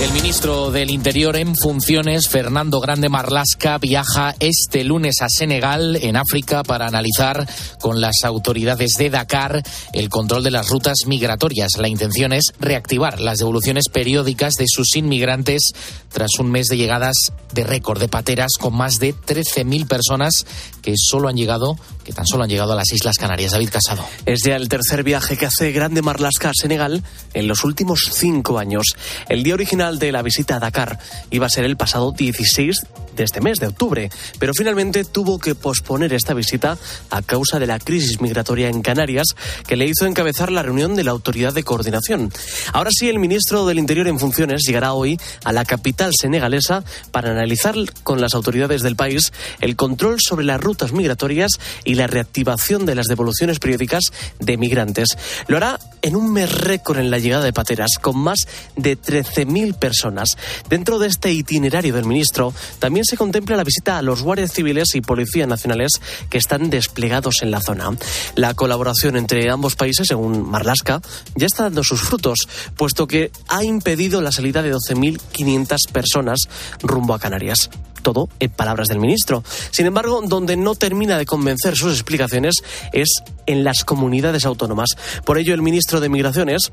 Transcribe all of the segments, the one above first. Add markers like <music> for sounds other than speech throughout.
El ministro del Interior en funciones, Fernando Grande Marlasca, viaja este lunes a Senegal, en África, para analizar con las autoridades de Dakar el control de las rutas migratorias. La intención es reactivar las devoluciones periódicas de sus inmigrantes tras un mes de llegadas de récord de pateras con más de 13.000 personas que solo han llegado, que tan solo han llegado a las Islas Canarias. David Casado. Es ya el tercer viaje que hace Grande Marlasca a Senegal en los últimos cinco años. El día original de la visita a Dakar. Iba a ser el pasado 16 de este mes de octubre, pero finalmente tuvo que posponer esta visita a causa de la crisis migratoria en Canarias que le hizo encabezar la reunión de la autoridad de coordinación. Ahora sí, el ministro del Interior en funciones llegará hoy a la capital senegalesa para analizar con las autoridades del país el control sobre las rutas migratorias y la reactivación de las devoluciones periódicas de migrantes. Lo hará en un mes récord en la llegada de pateras, con más de 13.000 personas. Dentro de este itinerario del ministro, también se contempla la visita a los guardias civiles y policías nacionales que están desplegados en la zona. La colaboración entre ambos países, según Marlaska, ya está dando sus frutos, puesto que ha impedido la salida de 12.500 personas rumbo a Canarias todo en palabras del ministro. Sin embargo, donde no termina de convencer sus explicaciones es en las comunidades autónomas. Por ello, el ministro de Migraciones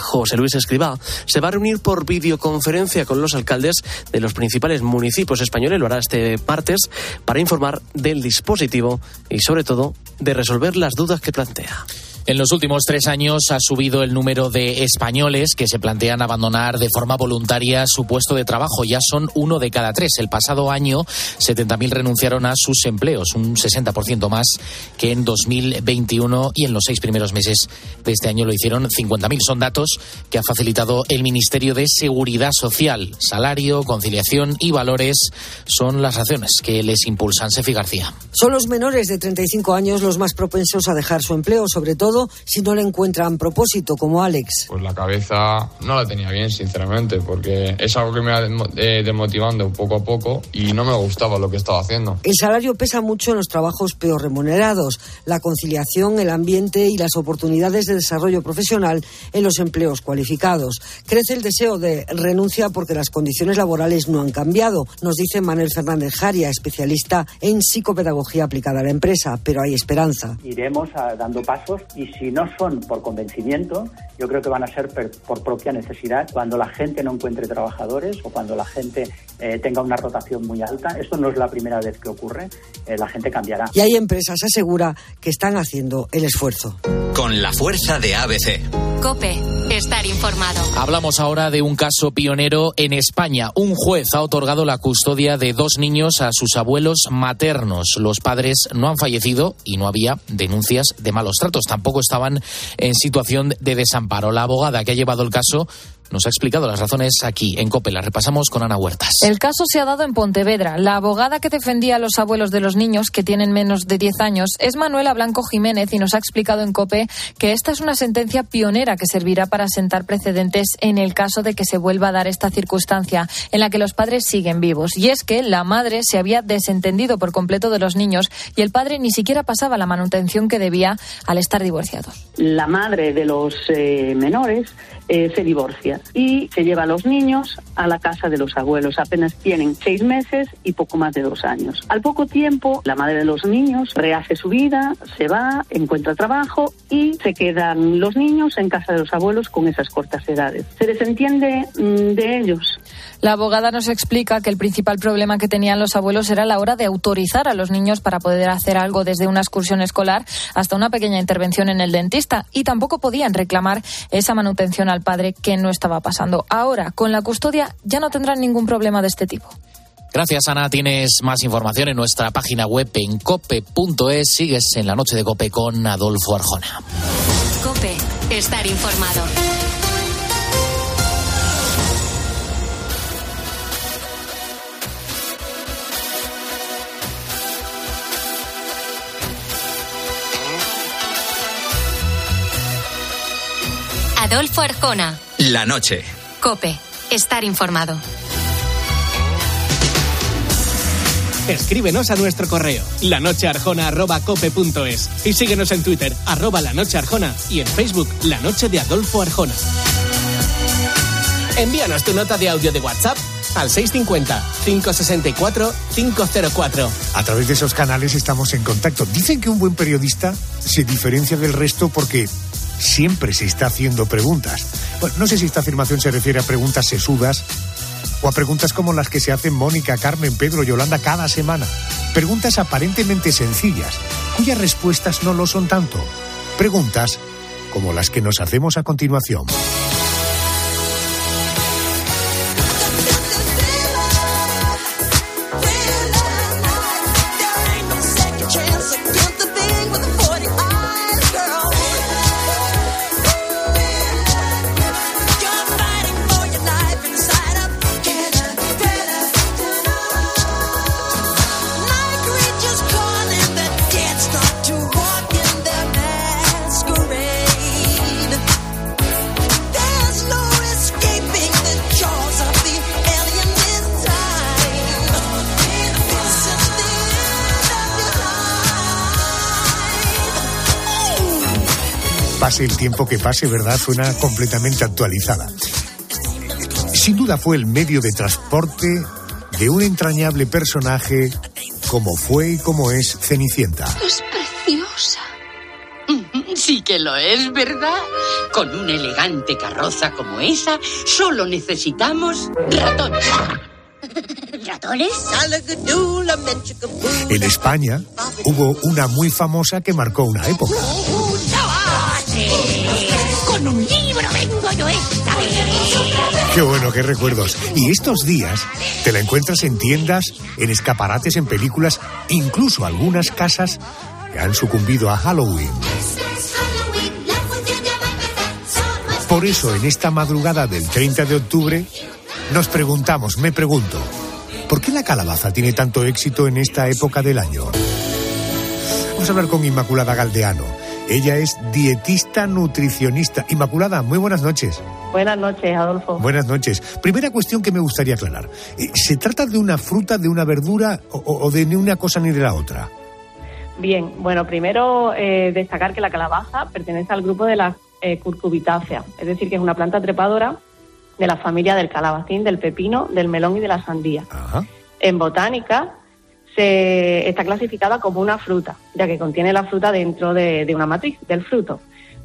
José Luis Escribá, se va a reunir por videoconferencia con los alcaldes de los principales municipios españoles, lo hará este martes, para informar del dispositivo y, sobre todo, de resolver las dudas que plantea. En los últimos tres años ha subido el número de españoles que se plantean abandonar de forma voluntaria su puesto de trabajo. Ya son uno de cada tres. El pasado año, 70.000 renunciaron a sus empleos, un 60% más que en 2021 y en los seis primeros meses de este año lo hicieron 50.000. Son datos que ha facilitado el Ministerio de Seguridad Social. Salario, conciliación y valores son las razones que les impulsan. Sefi García. Son los menores de 35 años los más propensos a dejar su empleo, sobre todo si no le encuentran propósito, como Alex. Pues la cabeza no la tenía bien, sinceramente, porque es algo que me ha desmotivando poco a poco y no me gustaba lo que estaba haciendo. El salario pesa mucho en los trabajos peor remunerados, la conciliación, el ambiente y las oportunidades de desarrollo profesional en los empleos cualificados. Crece el deseo de renuncia porque las condiciones laborales no han cambiado, nos dice Manuel Fernández Jaria, especialista en psicopedagogía aplicada a la empresa, pero hay esperanza. Iremos dando pasos y si no son por convencimiento, yo creo que van a ser por propia necesidad. Cuando la gente no encuentre trabajadores o cuando la gente eh, tenga una rotación muy alta, esto no es la primera vez que ocurre, eh, la gente cambiará. Y hay empresas, asegura, que están haciendo el esfuerzo. Con la fuerza de ABC. Cope, estar informado. Hablamos ahora de un caso pionero en España. Un juez ha otorgado la custodia de dos niños a sus abuelos maternos. Los padres no han fallecido y no había denuncias de malos tratos. Tampoco estaban en situación de desamparo. La abogada que ha llevado el caso nos ha explicado las razones aquí, en COPE. Las repasamos con Ana Huertas. El caso se ha dado en Pontevedra. La abogada que defendía a los abuelos de los niños que tienen menos de 10 años es Manuela Blanco Jiménez y nos ha explicado en COPE que esta es una sentencia pionera que servirá para sentar precedentes en el caso de que se vuelva a dar esta circunstancia en la que los padres siguen vivos. Y es que la madre se había desentendido por completo de los niños y el padre ni siquiera pasaba la manutención que debía al estar divorciados. La madre de los eh, menores eh, se divorcia y se lleva a los niños a la casa de los abuelos. Apenas tienen seis meses y poco más de dos años. Al poco tiempo, la madre de los niños rehace su vida, se va, encuentra trabajo y se quedan los niños en casa de los abuelos con esas cortas edades. Se desentiende mm, de ellos. La abogada nos explica que el principal problema que tenían los abuelos era la hora de autorizar a los niños para poder hacer algo desde una excursión escolar hasta una pequeña intervención en el dentista y tampoco podían reclamar esa manutención al padre que no estaba pasando. Ahora, con la custodia, ya no tendrán ningún problema de este tipo. Gracias, Ana. Tienes más información en nuestra página web en cope.es. Sigues en la noche de Cope con Adolfo Arjona. Cope, estar informado. Adolfo Arjona. La noche. Cope, estar informado. Escríbenos a nuestro correo lanochearjona.cope.es y síguenos en Twitter, arroba la noche arjona y en Facebook, La Noche de Adolfo Arjona. Envíanos tu nota de audio de WhatsApp al 650-564-504. A través de esos canales estamos en contacto. Dicen que un buen periodista se diferencia del resto porque siempre se está haciendo preguntas. No sé si esta afirmación se refiere a preguntas sesudas o a preguntas como las que se hacen Mónica, Carmen, Pedro y Yolanda cada semana. Preguntas aparentemente sencillas, cuyas respuestas no lo son tanto. Preguntas como las que nos hacemos a continuación. Tiempo que pase, ¿verdad? Suena completamente actualizada. Sin duda fue el medio de transporte de un entrañable personaje como fue y como es Cenicienta. Es preciosa. Sí que lo es, ¿verdad? Con una elegante carroza como esa, solo necesitamos ratones. <laughs> ¿Ratones? En España hubo una muy famosa que marcó una época. Con un libro vengo yo esta. Qué bueno, qué recuerdos. Y estos días te la encuentras en tiendas, en escaparates, en películas, incluso algunas casas que han sucumbido a Halloween. Por eso, en esta madrugada del 30 de octubre, nos preguntamos, me pregunto, ¿por qué la calabaza tiene tanto éxito en esta época del año? Vamos a hablar con Inmaculada Galdeano. Ella es dietista nutricionista. Inmaculada, muy buenas noches. Buenas noches, Adolfo. Buenas noches. Primera cuestión que me gustaría aclarar. Eh, ¿Se trata de una fruta, de una verdura o, o de ni una cosa ni de la otra? Bien, bueno, primero eh, destacar que la calabaza pertenece al grupo de las eh, curcubitáceas, es decir, que es una planta trepadora de la familia del calabacín, del pepino, del melón y de la sandía. Ajá. En botánica se está clasificada como una fruta, ya que contiene la fruta dentro de, de una matriz, del fruto.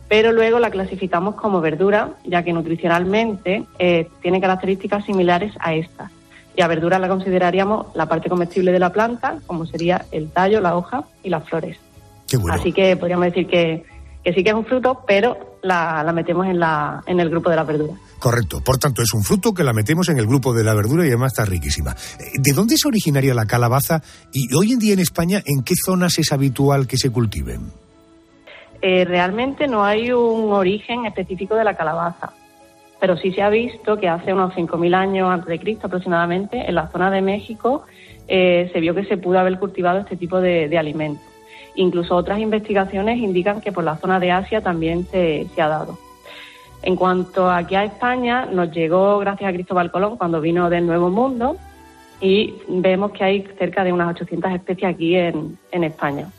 Pero luego la clasificamos como verdura, ya que nutricionalmente eh, tiene características similares a esta. Y a verdura la consideraríamos la parte comestible de la planta, como sería el tallo, la hoja y las flores. Qué bueno. Así que podríamos decir que, que sí que es un fruto, pero la, la metemos en, la, en el grupo de la verdura. Correcto. Por tanto, es un fruto que la metemos en el grupo de la verdura y además está riquísima. Eh, ¿De dónde es originaria la calabaza y hoy en día en España en qué zonas es habitual que se cultiven? Eh, realmente no hay un origen específico de la calabaza, pero sí se ha visto que hace unos 5.000 años antes de Cristo aproximadamente, en la zona de México, eh, se vio que se pudo haber cultivado este tipo de, de alimentos. Incluso otras investigaciones indican que por la zona de Asia también se, se ha dado. En cuanto aquí a España, nos llegó gracias a Cristóbal Colón cuando vino del Nuevo Mundo y vemos que hay cerca de unas 800 especies aquí en, en España.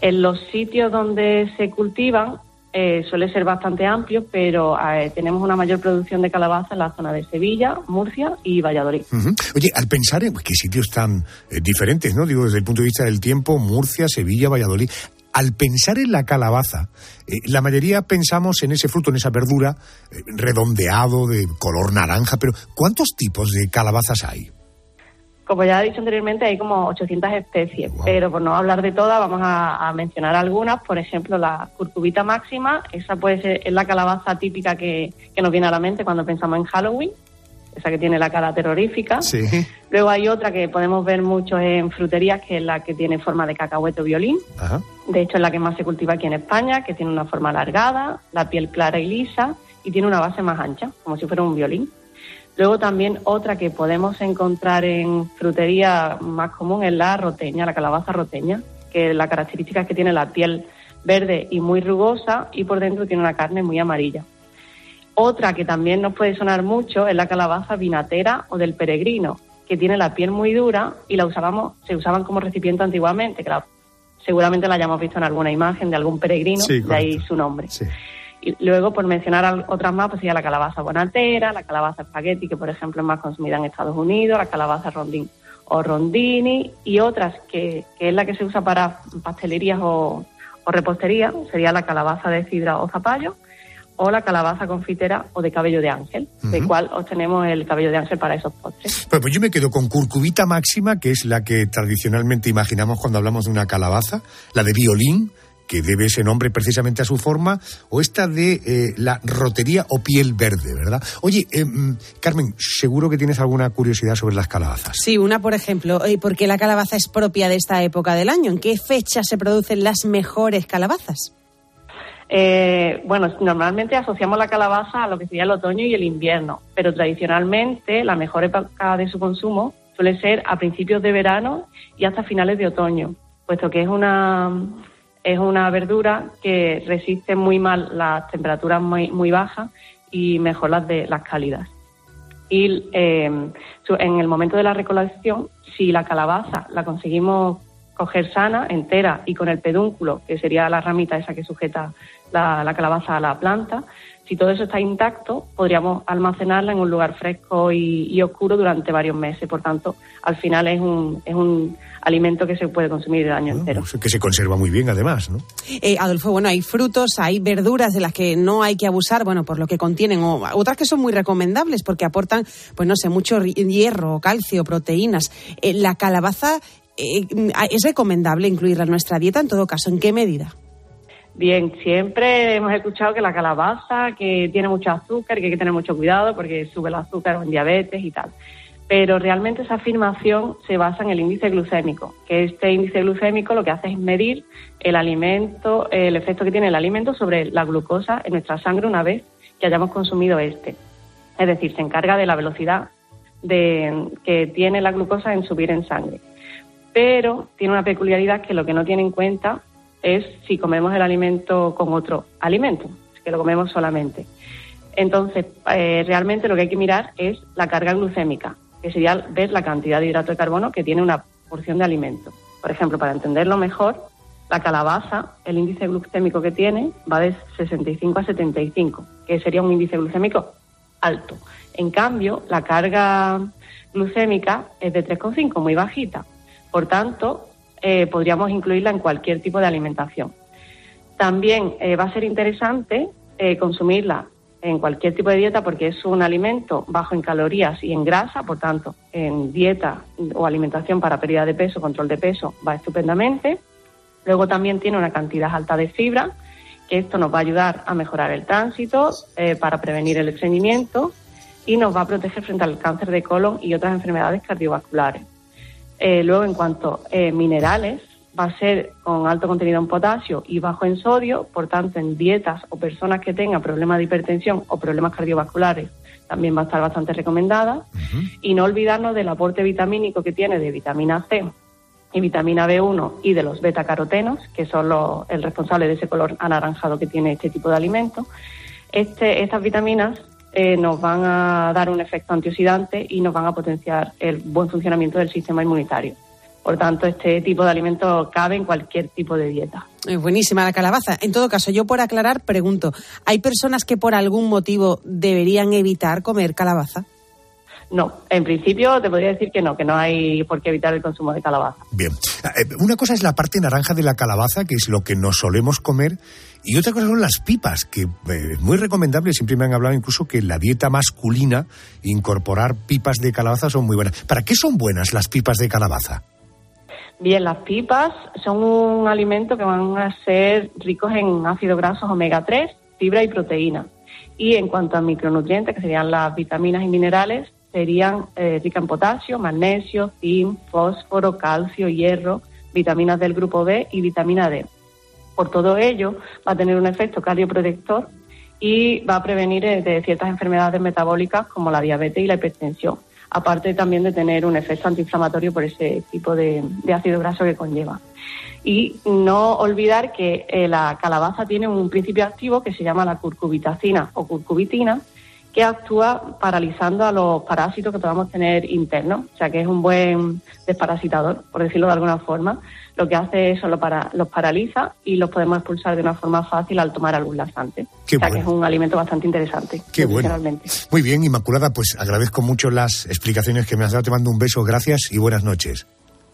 En los sitios donde se cultivan eh, suele ser bastante amplio, pero eh, tenemos una mayor producción de calabaza en la zona de Sevilla, Murcia y Valladolid. Oye, al pensar en qué sitios tan eh, diferentes, ¿no? Digo, desde el punto de vista del tiempo, Murcia, Sevilla, Valladolid. Al pensar en la calabaza, eh, la mayoría pensamos en ese fruto, en esa verdura, redondeado, de color naranja, pero ¿cuántos tipos de calabazas hay? Como ya he dicho anteriormente, hay como 800 especies, pero por no hablar de todas, vamos a, a mencionar algunas. Por ejemplo, la curcubita máxima, esa puede ser es la calabaza típica que, que nos viene a la mente cuando pensamos en Halloween, esa que tiene la cara terrorífica. Sí. Luego hay otra que podemos ver mucho en fruterías, que es la que tiene forma de cacahuete o violín. Ajá. De hecho, es la que más se cultiva aquí en España, que tiene una forma alargada, la piel clara y lisa y tiene una base más ancha, como si fuera un violín. Luego también otra que podemos encontrar en frutería más común es la roteña, la calabaza roteña, que la característica es que tiene la piel verde y muy rugosa y por dentro tiene una carne muy amarilla. Otra que también nos puede sonar mucho es la calabaza vinatera o del peregrino, que tiene la piel muy dura y la usábamos, se usaban como recipiente antiguamente, que la- seguramente la hayamos visto en alguna imagen de algún peregrino, Sí, de ahí su nombre. Y luego, por mencionar otras más, pues sería la calabaza bonatera, la calabaza espagueti, que por ejemplo es más consumida en Estados Unidos, la calabaza rondín o rondini, y otras que, que es la que se usa para pastelerías o, o repostería, sería la calabaza de cidra o zapallo, o la calabaza confitera o de cabello de ángel, de cual obtenemos el cabello de ángel para esos postres. Bueno, pues yo me quedo con curcubita máxima, que es la que tradicionalmente imaginamos cuando hablamos de una calabaza, la de violín, que debe ese nombre precisamente a su forma, o esta de eh, la rotería o piel verde, ¿verdad? Oye, eh, mm, Carmen, seguro que tienes alguna curiosidad sobre las calabazas. Sí, una por ejemplo, eh, ¿por qué la calabaza es propia de esta época del año? ¿En qué fecha se producen las mejores calabazas? Eh, bueno, normalmente asociamos la calabaza a lo que sería el otoño y el invierno, pero tradicionalmente la mejor época de su consumo suele ser a principios de verano y hasta finales de otoño, puesto que es una es una verdura que resiste muy mal las temperaturas muy, muy bajas y mejor las de las cálidas. Y eh, en el momento de la recolección, si la calabaza la conseguimos coger sana, entera y con el pedúnculo, que sería la ramita esa que sujeta la, la calabaza a la planta, si todo eso está intacto, podríamos almacenarla en un lugar fresco y, y oscuro durante varios meses. Por tanto, al final es un, es un alimento que se puede consumir el año entero. Que se conserva muy bien, además, ¿no? Eh, Adolfo, bueno, hay frutos, hay verduras de las que no hay que abusar, bueno, por lo que contienen, o otras que son muy recomendables porque aportan, pues no sé, mucho hierro, calcio, proteínas. Eh, la calabaza, ¿es recomendable incluirla en nuestra dieta? En todo caso, ¿en qué medida? Bien, siempre hemos escuchado que la calabaza, que tiene mucho azúcar, que hay que tener mucho cuidado porque sube el azúcar en diabetes y tal. Pero realmente esa afirmación se basa en el índice glucémico, que este índice glucémico lo que hace es medir el alimento, el efecto que tiene el alimento sobre la glucosa en nuestra sangre una vez que hayamos consumido este. Es decir, se encarga de la velocidad de, que tiene la glucosa en subir en sangre. Pero tiene una peculiaridad que lo que no tiene en cuenta es si comemos el alimento con otro alimento, que lo comemos solamente. Entonces, eh, realmente lo que hay que mirar es la carga glucémica, que sería ver la cantidad de hidrato de carbono que tiene una porción de alimento. Por ejemplo, para entenderlo mejor, la calabaza, el índice glucémico que tiene va de 65 a 75, que sería un índice glucémico alto. En cambio, la carga glucémica es de 3,5, muy bajita. Por tanto, eh, podríamos incluirla en cualquier tipo de alimentación. También eh, va a ser interesante eh, consumirla en cualquier tipo de dieta porque es un alimento bajo en calorías y en grasa, por tanto, en dieta o alimentación para pérdida de peso, control de peso, va estupendamente. Luego también tiene una cantidad alta de fibra, que esto nos va a ayudar a mejorar el tránsito, para prevenir el estreñimiento y nos va a proteger frente al cáncer de colon y otras enfermedades cardiovasculares. Eh, luego, en cuanto a minerales, va a ser con alto contenido en potasio y bajo en sodio, por tanto, en dietas o personas que tengan problemas de hipertensión o problemas cardiovasculares, también va a estar bastante recomendada. Y no olvidarnos del aporte vitamínico que tiene de vitamina C y vitamina B1 y de los betacarotenos, que son los, el responsable de ese color anaranjado que tiene este tipo de alimento. Este, estas vitaminas eh, nos van a dar un efecto antioxidante y nos van a potenciar el buen funcionamiento del sistema inmunitario. Por tanto, este tipo de alimento cabe en cualquier tipo de dieta. Eh, buenísima la calabaza. En todo caso, yo por aclarar pregunto, ¿hay personas que por algún motivo deberían evitar comer calabaza? No, en principio te podría decir que no, que no hay por qué evitar el consumo de calabaza. Bien. Eh, Una cosa es la parte naranja de la calabaza, que es lo que nos solemos comer, y otra cosa son las pipas, que eh, es muy recomendable. Siempre me han hablado incluso que en la dieta masculina incorporar pipas de calabaza son muy buenas. ¿Para qué son buenas las pipas de calabaza? Bien, las pipas son un alimento que van a ser ricos en ácidos grasos omega 3, fibra y proteína. Y en cuanto a micronutrientes, que serían las vitaminas y minerales, serían eh, ricas en potasio, magnesio, zinc, fósforo, calcio, hierro, vitaminas del grupo B y vitamina D. Por todo ello, va a tener un efecto cardioprotector y va a prevenir eh, de ciertas enfermedades metabólicas como la diabetes y la hipertensión, aparte también de tener un efecto antiinflamatorio por ese tipo de, ácido graso que conlleva. Y no olvidar que eh, la calabaza tiene un principio activo que se llama la curcubitacina o curcubitina, que actúa paralizando a los parásitos que podamos tener internos, o sea que es un buen desparasitador, por decirlo de alguna forma. Lo que hace es lo para, los paraliza y los podemos expulsar de una forma fácil al tomar algún laxante. Qué o sea bueno. que es un alimento bastante interesante. Qué bueno. Muy bien, Inmaculada, pues agradezco mucho las explicaciones que me has dado. Te mando un beso, gracias y buenas noches.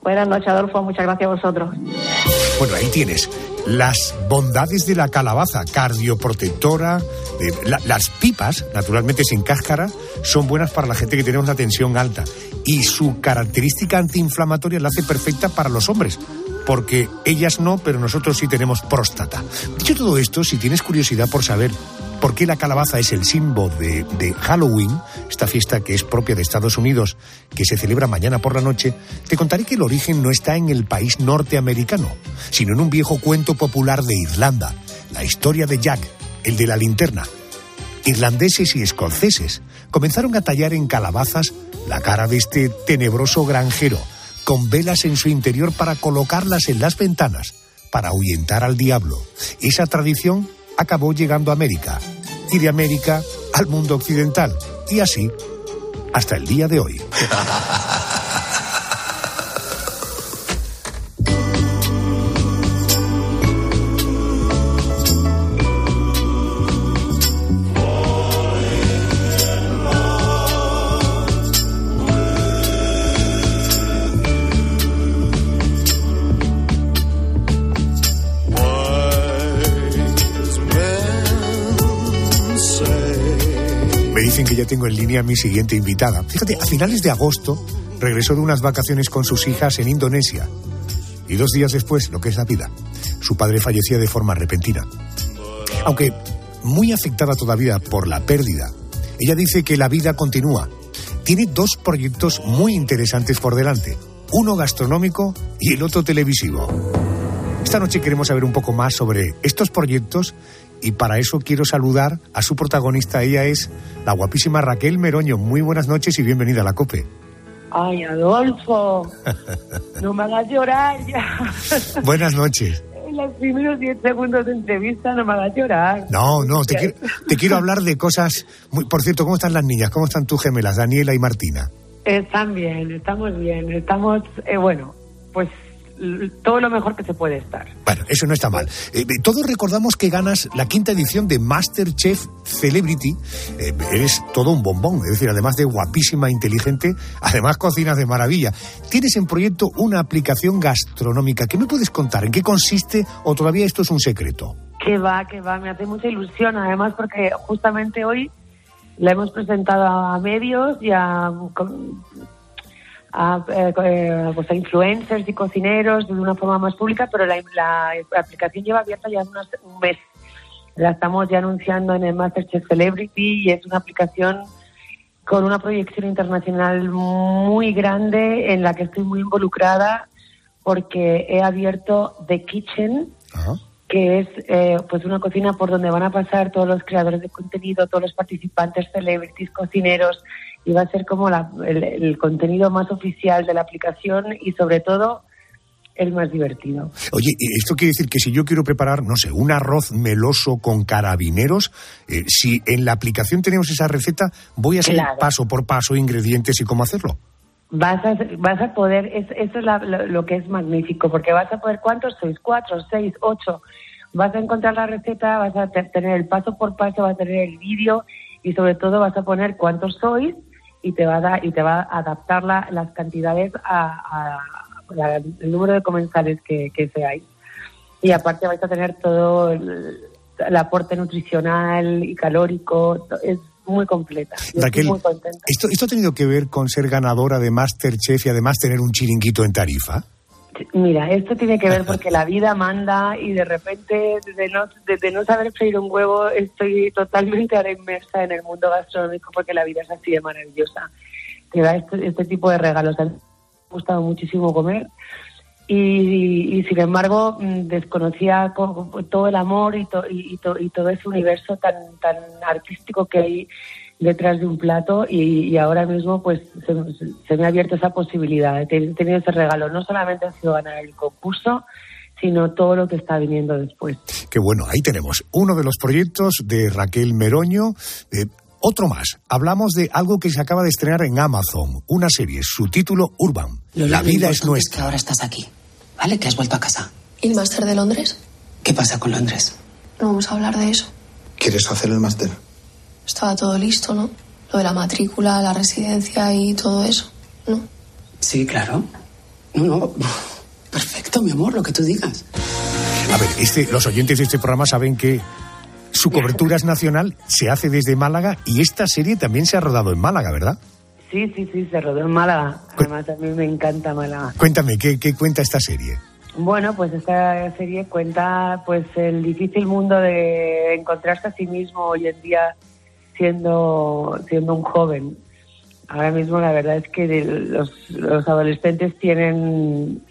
Buenas noches, Adolfo. Muchas gracias a vosotros. Bueno, ahí tienes las bondades de la calabaza, cardioprotectora. eh, la- las pipas, naturalmente sin cáscara, son buenas para la gente que tenemos la tensión alta. Y su característica antiinflamatoria la hace perfecta para los hombres. Porque ellas no, pero nosotros sí tenemos próstata. Dicho todo esto, si tienes curiosidad por saber por qué la calabaza es el símbolo de, de Halloween, esta fiesta que es propia de Estados Unidos, que se celebra mañana por la noche, te contaré que el origen no está en el país norteamericano, sino en un viejo cuento popular de Irlanda, la historia de Jack, el de la linterna. Irlandeses y escoceses comenzaron a tallar en calabazas la cara de este tenebroso granjero, con velas en su interior para colocarlas en las ventanas, para ahuyentar al diablo. Esa tradición acabó llegando a América, y de América al mundo occidental, y así hasta el día de hoy. <laughs> tengo en línea a mi siguiente invitada. Fíjate, a finales de agosto regresó de unas vacaciones con sus hijas en Indonesia. Y dos días después, lo que es la vida, su padre fallecía de forma repentina. Aunque muy afectada todavía por la pérdida, ella dice que la vida continúa. Tiene dos proyectos muy interesantes por delante, uno gastronómico y el otro televisivo. Esta noche queremos saber un poco más sobre estos proyectos y para eso quiero saludar a su protagonista. Ella es la guapísima Raquel Meroño. Muy buenas noches y bienvenida a la COPE. Ay, Adolfo, <laughs> no me hagas llorar ya. buenas noches. En los primeros 10 segundos de entrevista no me hagas llorar. No, no, te quiero, te quiero hablar de cosas... Muy, por cierto, ¿cómo están las niñas? ¿Cómo están tus gemelas, Daniela y Martina? Están bien, estamos bien, estamos, eh, bueno, pues todo lo mejor que se puede estar. Bueno, eso no está mal. Eh, todos recordamos que ganas la quinta edición de Masterchef Celebrity. Eh, eres todo un bombón, es decir, además de guapísima, inteligente, además cocinas de maravilla. Tienes en proyecto una aplicación gastronómica. ¿Qué me puedes contar? ¿En qué consiste o todavía esto es un secreto? Que va, que va, me hace mucha ilusión, además porque justamente hoy la hemos presentado a medios y a, a, eh, eh, pues a influencers y cocineros de una forma más pública, pero la, la aplicación lleva abierta ya unos- un mes. La estamos ya anunciando en el Masterchef Celebrity y es una aplicación con una proyección internacional muy grande en la que estoy muy involucrada porque he abierto The Kitchen, que es eh, pues una cocina por donde van a pasar todos los creadores de contenido, todos los participantes, celebrities, cocineros, y va a ser como la- el, el contenido más oficial de la aplicación y sobre todo el más divertido. Oye, ¿y esto quiere decir que si yo quiero preparar, no sé, un arroz meloso con carabineros, eh, si en la aplicación tenemos esa receta, voy a seguir Claro. paso por paso ingredientes y cómo hacerlo. Vas a, vas a poder, es, eso es la- lo, lo que es magnífico, porque vas a poder, ¿cuántos sois? ¿Cuatro, seis, ocho? Vas a encontrar la receta, vas a te- tener el paso por paso, vas a tener el vídeo y sobre todo vas a poner cuántos sois y te va a, dar, y te va a adaptar la- las cantidades a, a- a- el número de comensales que, que seáis. Y aparte vais a tener todo el, el aporte nutricional y calórico, es muy completa. Raquel, muy contenta. ¿esto, ¿esto ha tenido que ver con ser ganadora de Masterchef y además tener un chiringuito en Tarifa? Mira, esto tiene que ver porque la vida manda y de repente, de no, de, de no saber freír un huevo, estoy totalmente ahora inmersa en el mundo gastronómico porque la vida es así de maravillosa. Te da este, este tipo de regalos. Me ha gustado muchísimo comer y, y, sin embargo mm, desconocía co- co- todo el amor y, to- y to- y todo ese universo tan, tan artístico que hay detrás de un plato y, y ahora mismo pues se, se me ha abierto esa posibilidad. He ten- tenido ese regalo. No solamente ha sido ganar el concurso, sino todo lo que está viniendo después. Que bueno, ahí tenemos uno de los proyectos de Raquel Meroño. Eh, otro más. Hablamos de algo que se acaba de estrenar en Amazon, una serie, su título Urban. Lo la lo vida es nuestra. que ahora estás aquí, ¿vale? Que has vuelto a casa. ¿Y el máster de Londres? ¿Qué pasa con Londres? No vamos a hablar de eso. ¿Quieres hacer el máster? Estaba todo listo, ¿no? Lo de la matrícula, la residencia y todo eso. Sí, claro. No, no. Perfecto, mi amor, lo que tú digas. A ver, este, los oyentes de este programa saben que su cobertura es nacional, se hace desde Málaga y esta serie también se ha rodado en Málaga, ¿verdad? Sí, sí, sí, se rodó en Málaga. Además, a mí me encanta Málaga. Cuéntame, ¿qué, qué cuenta esta serie? Bueno, pues esta serie cuenta pues el difícil mundo de encontrarse a sí mismo hoy en día siendo, siendo un joven. Ahora mismo la verdad es que los, los adolescentes tienen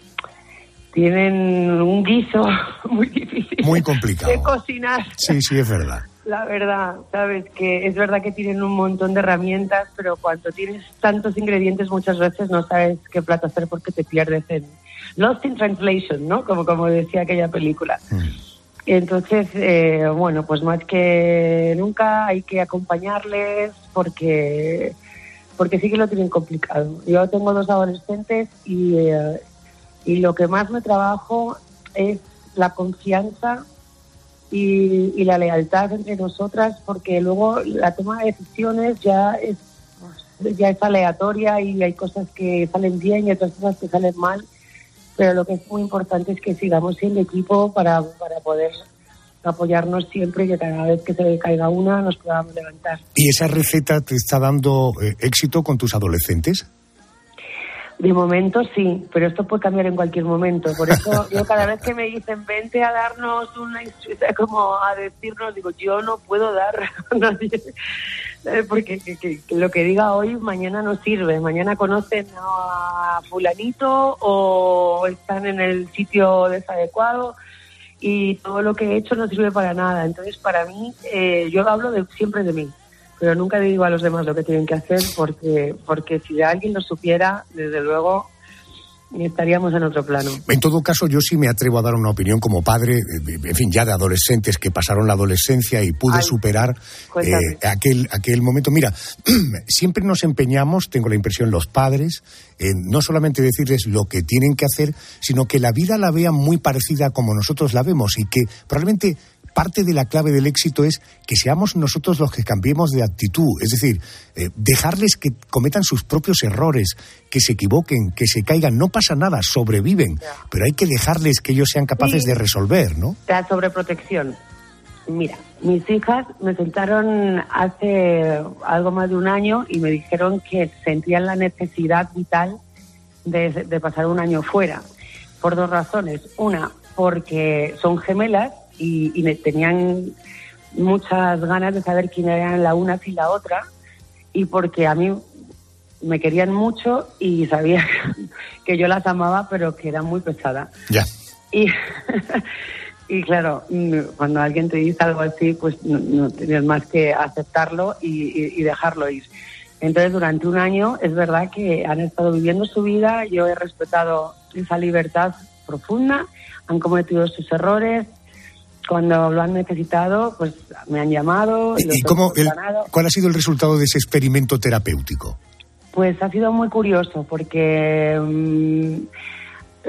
tienen un guiso <laughs> muy difícil Muy complicado. de cocinar. Sí, sí, es verdad. La verdad, sabes que es verdad que tienen un montón de herramientas, pero cuando tienes tantos ingredientes muchas veces no sabes qué plato hacer porque te pierdes en Lost in Translation, ¿no? Como como decía aquella película. Entonces, eh, bueno, pues más que nunca hay que acompañarles porque porque sí que lo tienen complicado. Yo tengo dos adolescentes y, eh, y lo que más me trabajo es la confianza y, y la lealtad entre nosotras, porque luego la toma de decisiones ya es ya es aleatoria y hay cosas que salen bien y otras cosas que salen mal, pero lo que es muy importante es que sigamos siendo equipo para, para poder apoyarnos siempre y que cada vez que se caiga una nos podamos levantar. ¿Y esa receta te está dando eh, éxito con tus adolescentes? De momento sí, pero esto puede cambiar en cualquier momento. Por eso <laughs> yo cada vez que me dicen vente a darnos una instru- como a decirnos, digo, yo no puedo dar <laughs> Porque que- que- lo que diga hoy mañana no sirve. Mañana conocen a fulanito o están en el sitio desadecuado y todo lo que he hecho no sirve para nada. Entonces, para mí, eh, yo hablo de, siempre de mí, pero nunca digo a los demás lo que tienen que hacer porque, porque si alguien lo supiera, desde luego estaríamos en otro plano. En todo caso, yo sí me atrevo a dar una opinión como padre, eh, en fin, ya de adolescentes que pasaron la adolescencia y pude Ay, superar eh, aquel, aquel momento. Mira, <clears throat> siempre nos empeñamos, tengo la impresión, los padres, en no solamente decirles lo que tienen que hacer, sino que la vida la vean muy parecida como nosotros la vemos y que probablemente parte de la clave del éxito es que seamos nosotros los que cambiemos de actitud, es decir, eh, dejarles que cometan sus propios errores, que se equivoquen, que se caigan, no pasa nada, sobreviven, pero hay que dejarles que ellos sean capaces Sí. de resolver, ¿no? La sobreprotección. Mira, mis hijas me sentaron hace algo más de un año y me dijeron que sentían la necesidad vital de, de pasar un año fuera. Por dos razones. Una, porque son gemelas y, y me tenían muchas ganas de saber quién eran la una y la otra y porque a mí me querían mucho y sabía <laughs> que yo las amaba pero que era muy pesada. Ya. Y, <laughs> y claro, mm, cuando alguien te dice algo así, pues no, no tienes más que aceptarlo y, y- y dejarlo ir. Entonces, durante un año es verdad que han estado viviendo su vida, yo he respetado esa libertad profunda, han cometido sus errores, cuando lo han necesitado, pues me han llamado. ¿Y cómo el- cuál ha sido el resultado de ese experimento terapéutico? Pues ha sido muy curioso porque mm,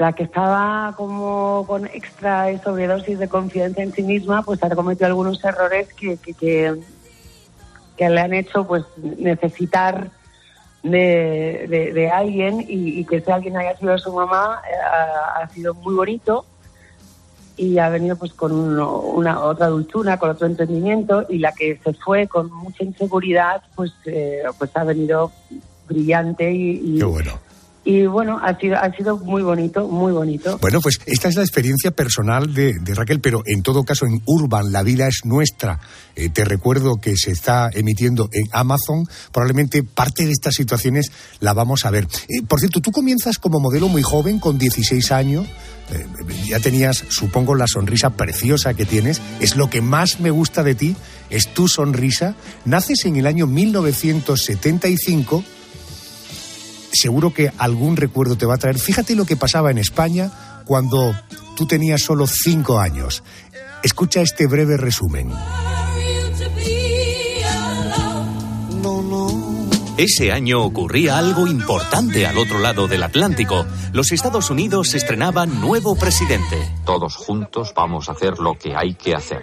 la que estaba como con extra sobredosis de confianza en sí misma, pues ha cometido algunos errores que, que, que, que le han hecho pues necesitar de, de, de alguien y, y que ese alguien haya sido su mamá eh, ha, ha sido muy bonito y ha venido pues con uno- una otra dulzura, con otro entendimiento y la que se fue con mucha inseguridad pues eh, pues ha venido brillante y, y, Qué bueno. y bueno ha sido ha sido muy bonito muy bonito Bueno, pues esta es la experiencia personal de, de Raquel, pero en todo caso en Urban, La vida es nuestra. Eh, te recuerdo que se está emitiendo en Amazon. Probablemente parte de estas situaciones la vamos a ver. Eh, por cierto, tú comienzas como modelo muy joven, con 16 años. Eh, ya tenías, supongo, la sonrisa preciosa que tienes. Es lo que más me gusta de ti, es tu sonrisa. Naces en el año 1975 seguro que algún recuerdo te va a traer. Fíjate lo que pasaba en España cuando tú tenías solo cinco años. Escucha este breve resumen. Ese año ocurría algo importante al otro lado del Atlántico. Los Estados Unidos estrenaban nuevo presidente. Todos juntos vamos a hacer lo que hay que hacer.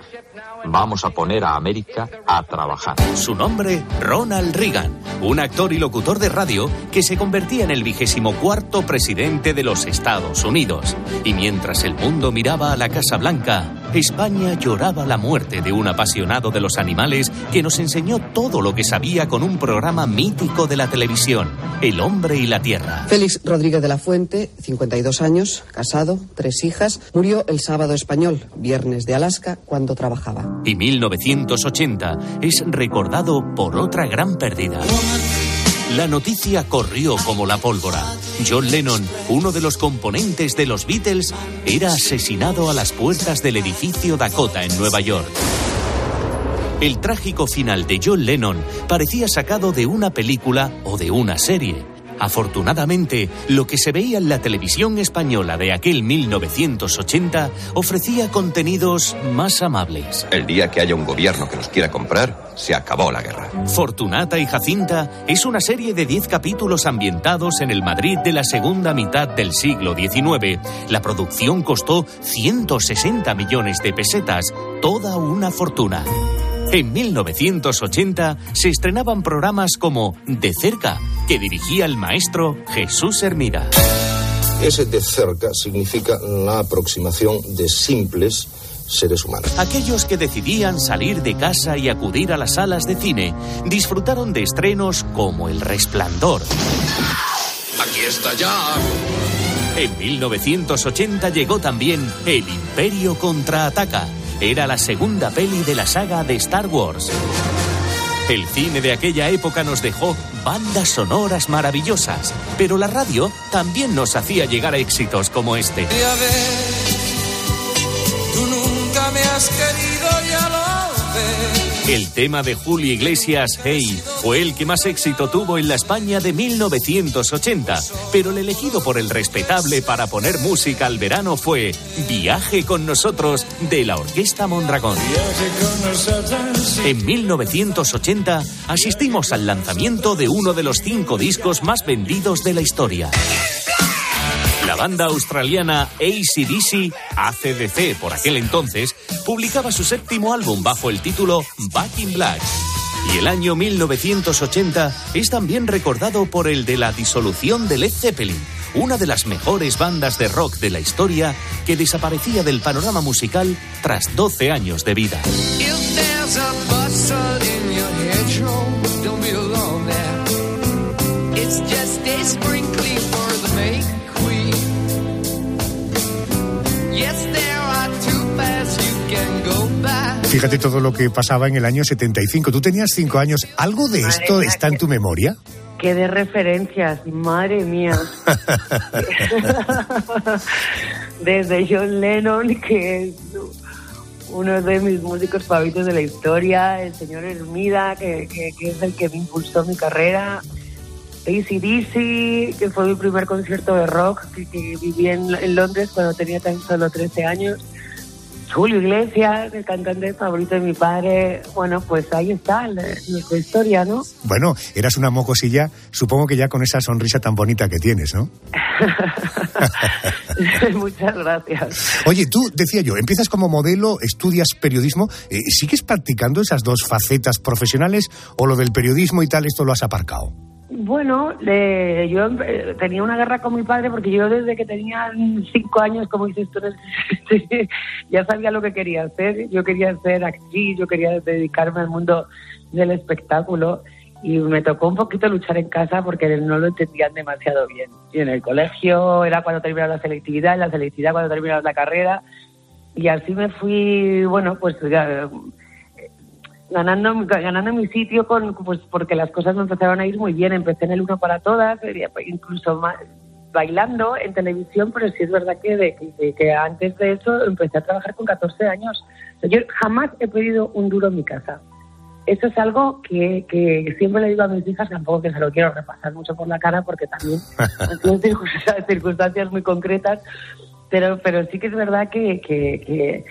Vamos a poner a América a trabajar. Su nombre, Ronald Reagan, un actor y locutor de radio que se convertía en el vigésimo cuarto presidente de los Estados Unidos. Y mientras el mundo miraba a la Casa Blanca, España lloraba la muerte de un apasionado de los animales que nos enseñó todo lo que sabía con un programa mítico de la televisión, El hombre y la tierra. Félix Rodríguez de la Fuente, 52 años, casado, tres hijas, murió el sábado español, viernes de Alaska, cuando trabajaba y 1980 es recordado por otra gran pérdida. La noticia corrió como la pólvora. John Lennon, uno de los componentes de los Beatles, era asesinado a las puertas del edificio Dakota en Nueva York. El trágico final de John Lennon parecía sacado de una película o de una serie. Afortunadamente, lo que se veía en la televisión española de aquel 1980 ofrecía contenidos más amables. El día que haya un gobierno que nos quiera comprar, se acabó la guerra. Fortunata y Jacinta es una serie de 10 capítulos ambientados en el Madrid de la segunda mitad del siglo XIX. La producción costó 160 millones de pesetas, toda una fortuna. En 1980 se estrenaban programas como De cerca, que dirigía el maestro Jesús Hermida. Ese de cerca significa la aproximación de simples seres humanos. Aquellos que decidían salir de casa y acudir a las salas de cine disfrutaron de estrenos como El Resplandor. Aquí está ya. En 1980 llegó también El Imperio contraataca era la segunda peli de la saga de Star Wars. El cine de aquella época nos dejó bandas sonoras maravillosas, pero la radio también nos hacía llegar a éxitos como este. tú nunca me has querido. El tema de Julio Iglesias, Hey, fue el que más éxito tuvo en la España de 1980, pero el elegido por el respetable para poner música al verano fue Viaje con nosotros de la Orquesta Mondragón. En 1980 asistimos al lanzamiento de uno de los cinco discos más vendidos de la historia. La banda australiana ACDC, ACDC por aquel entonces, publicaba su séptimo álbum bajo el título Back in Black. Y el año 1980 es también recordado por el de la disolución de Led Zeppelin, una de las mejores bandas de rock de la historia que desaparecía del panorama musical tras 12 años de vida. Fíjate todo lo que pasaba en el año 75. Tú tenías cinco años. ¿Algo de esto está en tu memoria? Que de referencias, madre mía. <laughs> Desde John Lennon, que es uno de mis músicos favoritos de la historia, el señor Hermida, que, es el que me impulsó mi carrera, ACDC, que fue mi primer concierto de rock que, viví en, en, Londres cuando tenía tan solo 13 años. Julio Iglesias, el cantante favorito de mi padre. Bueno, pues ahí está nuestra historia, ¿no? Bueno, eras una mocosilla, supongo que ya con esa sonrisa tan bonita que tienes, ¿no? <laughs> Muchas gracias. Oye, tú, decía yo, empiezas como modelo, estudias periodismo, eh, ¿sigues practicando esas dos facetas profesionales o lo del periodismo y tal, esto lo has aparcado? Bueno, yo tenía una guerra con mi padre porque yo desde que tenía cinco años, como dices tú, <laughs> ya sabía lo que quería hacer. Yo quería ser actriz, yo quería dedicarme al mundo del espectáculo y me tocó un poquito luchar en casa porque no lo entendían demasiado bien. Y en el colegio era cuando terminaba la selectividad, en la selectividad cuando terminaba la carrera y así me fui, bueno, pues ganando ganando mi sitio con pues porque las cosas me empezaron a ir muy bien. Empecé en el uno para todas incluso bailando en televisión pero sí es verdad que, que, antes de eso empecé a trabajar con 14 años. Yo jamás he pedido un duro en mi casa. Eso es algo que, que siempre le digo a mis hijas tampoco que se lo quiero repasar mucho por la cara porque también <laughs> son <laughs> circunstancias muy concretas. Pero pero sí que es verdad que, que que,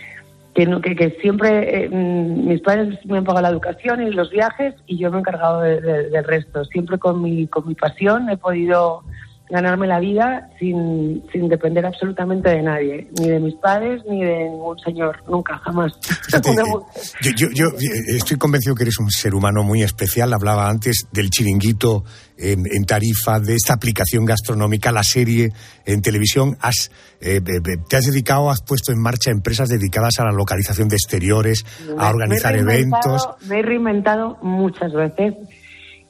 no- que, que siempre eh, mm, mis padres me han pagado la educación y los viajes y yo me he encargado de- del resto. Siempre con mi, con mi pasión he podido ganarme la vida sin, sin depender absolutamente de nadie, ni de mis padres ni de ningún señor, nunca, jamás. Fíjate, <laughs> eh, yo, yo- yo, eh, estoy convencido que eres un ser humano muy especial. Hablaba antes del chiringuito en, en Tarifa, de esta aplicación gastronómica, la serie en televisión. Has, eh, be- te has dedicado, has puesto en marcha empresas dedicadas a la localización de exteriores, a organizar Me eventos. Me he reinventado muchas veces,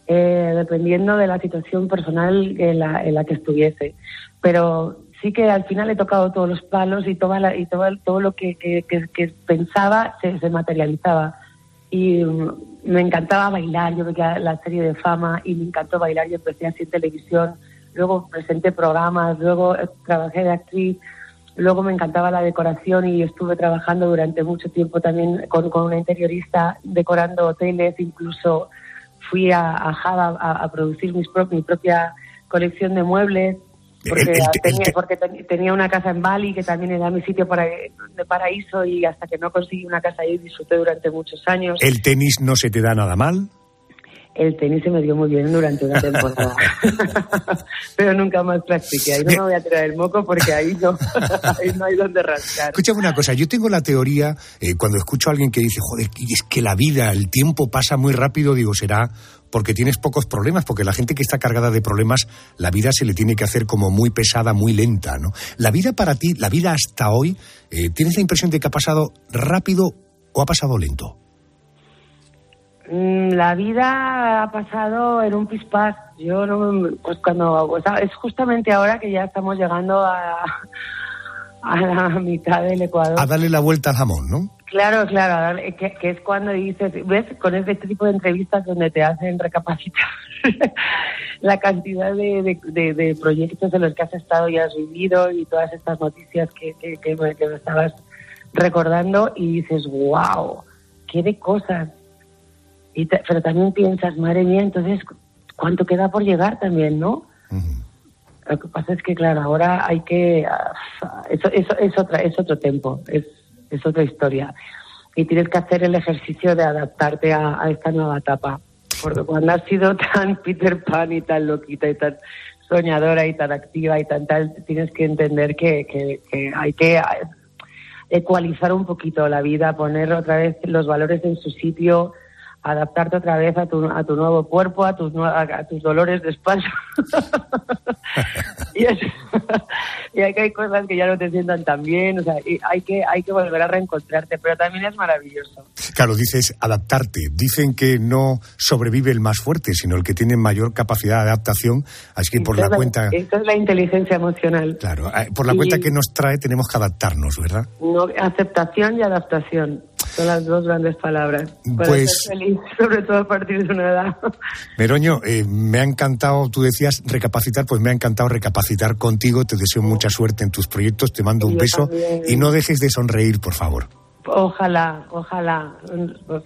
eh, dependiendo de la situación personal en la, que estuviese. Pero sí que al final he tocado todos los palos y, toda la- y todo, lo que, pensaba se, materializaba. Y mm, me encantaba bailar, yo veía la serie de fama y me encantó bailar, yo empecé así en televisión, luego presenté programas, luego eh, trabajé de actriz, luego me encantaba la decoración y estuve trabajando durante mucho tiempo también con una interiorista decorando hoteles, incluso fui a, a Java a, a producir mis pro- mi propia colección de muebles. Porque, El- el- el- tenía, porque ten- tenía una casa en Bali que también era mi sitio para, de paraíso y hasta que no conseguí una casa ahí disfruté durante muchos años. El tenis no se te da nada mal. El tenis se me dio muy bien durante una temporada, <laughs> pero nunca más practiqué. Ahí no me voy a tirar el moco porque ahí no, <laughs> ahí no hay donde rascar. Escúchame una cosa, yo tengo la teoría, eh, cuando escucho a alguien que dice, joder, es que la vida, el tiempo pasa muy rápido, digo, será porque tienes pocos problemas, porque la gente que está cargada de problemas, la vida se le tiene que hacer como muy pesada, muy lenta, ¿no? La vida para ti, la vida hasta hoy, eh, ¿tienes la impresión de que ha pasado rápido o ha pasado lento? Mm, La vida ha pasado en un pispás. Yo no, pues cuando, o sea, es justamente ahora que ya estamos llegando a, a la mitad del Ecuador. A darle la vuelta al jamón, ¿no? Claro, claro, que, que es cuando dices, ves, con este tipo de entrevistas donde te hacen recapacitar <laughs> la cantidad de, de- de- de proyectos en los que has estado y has vivido y todas estas noticias que, que, que me, que me estabas recordando y dices, wow, qué de cosas. Y te- pero también piensas, madre mía, entonces, ¿cuánto queda por llegar también, no? Lo que pasa es que, claro, ahora hay que... ah, Eso, eso es, otra, es otro tiempo, es, es otra historia. Y tienes que hacer el ejercicio de adaptarte a, a esta nueva etapa. Porque cuando has sido <laughs> tan Peter Pan y tan loquita y tan soñadora y tan activa y tan tal, tienes que entender que, que- que hay que ah, ecualizar un poquito la vida, poner otra vez los valores en su sitio, adaptarte otra vez a tu, a tu nuevo cuerpo, a tus, a, a tus dolores de espalda. <laughs> y, es- y hay que hay cosas que ya no te sientan tan bien, o sea, y hay que, hay que volver a reencontrarte, pero también es maravilloso. Claro, dices adaptarte. Dicen que no sobrevive el más fuerte, sino el que tiene mayor capacidad de adaptación. Así que por la cuenta, Esa es la inteligencia emocional. claro, eh, por la Y- cuenta que nos trae tenemos que adaptarnos, ¿verdad? No, aceptación y adaptación son las dos grandes palabras. Para Pues- ser feliz, <laughs> sobre todo a partir de una edad. Meroño, eh, me ha encantado, tú decías recapacitar, pues me ha encantado recapacitar contigo. Te deseo mucha suerte en tus proyectos, te mando un beso también. y no dejes de sonreír, por favor. Ojalá, ojalá.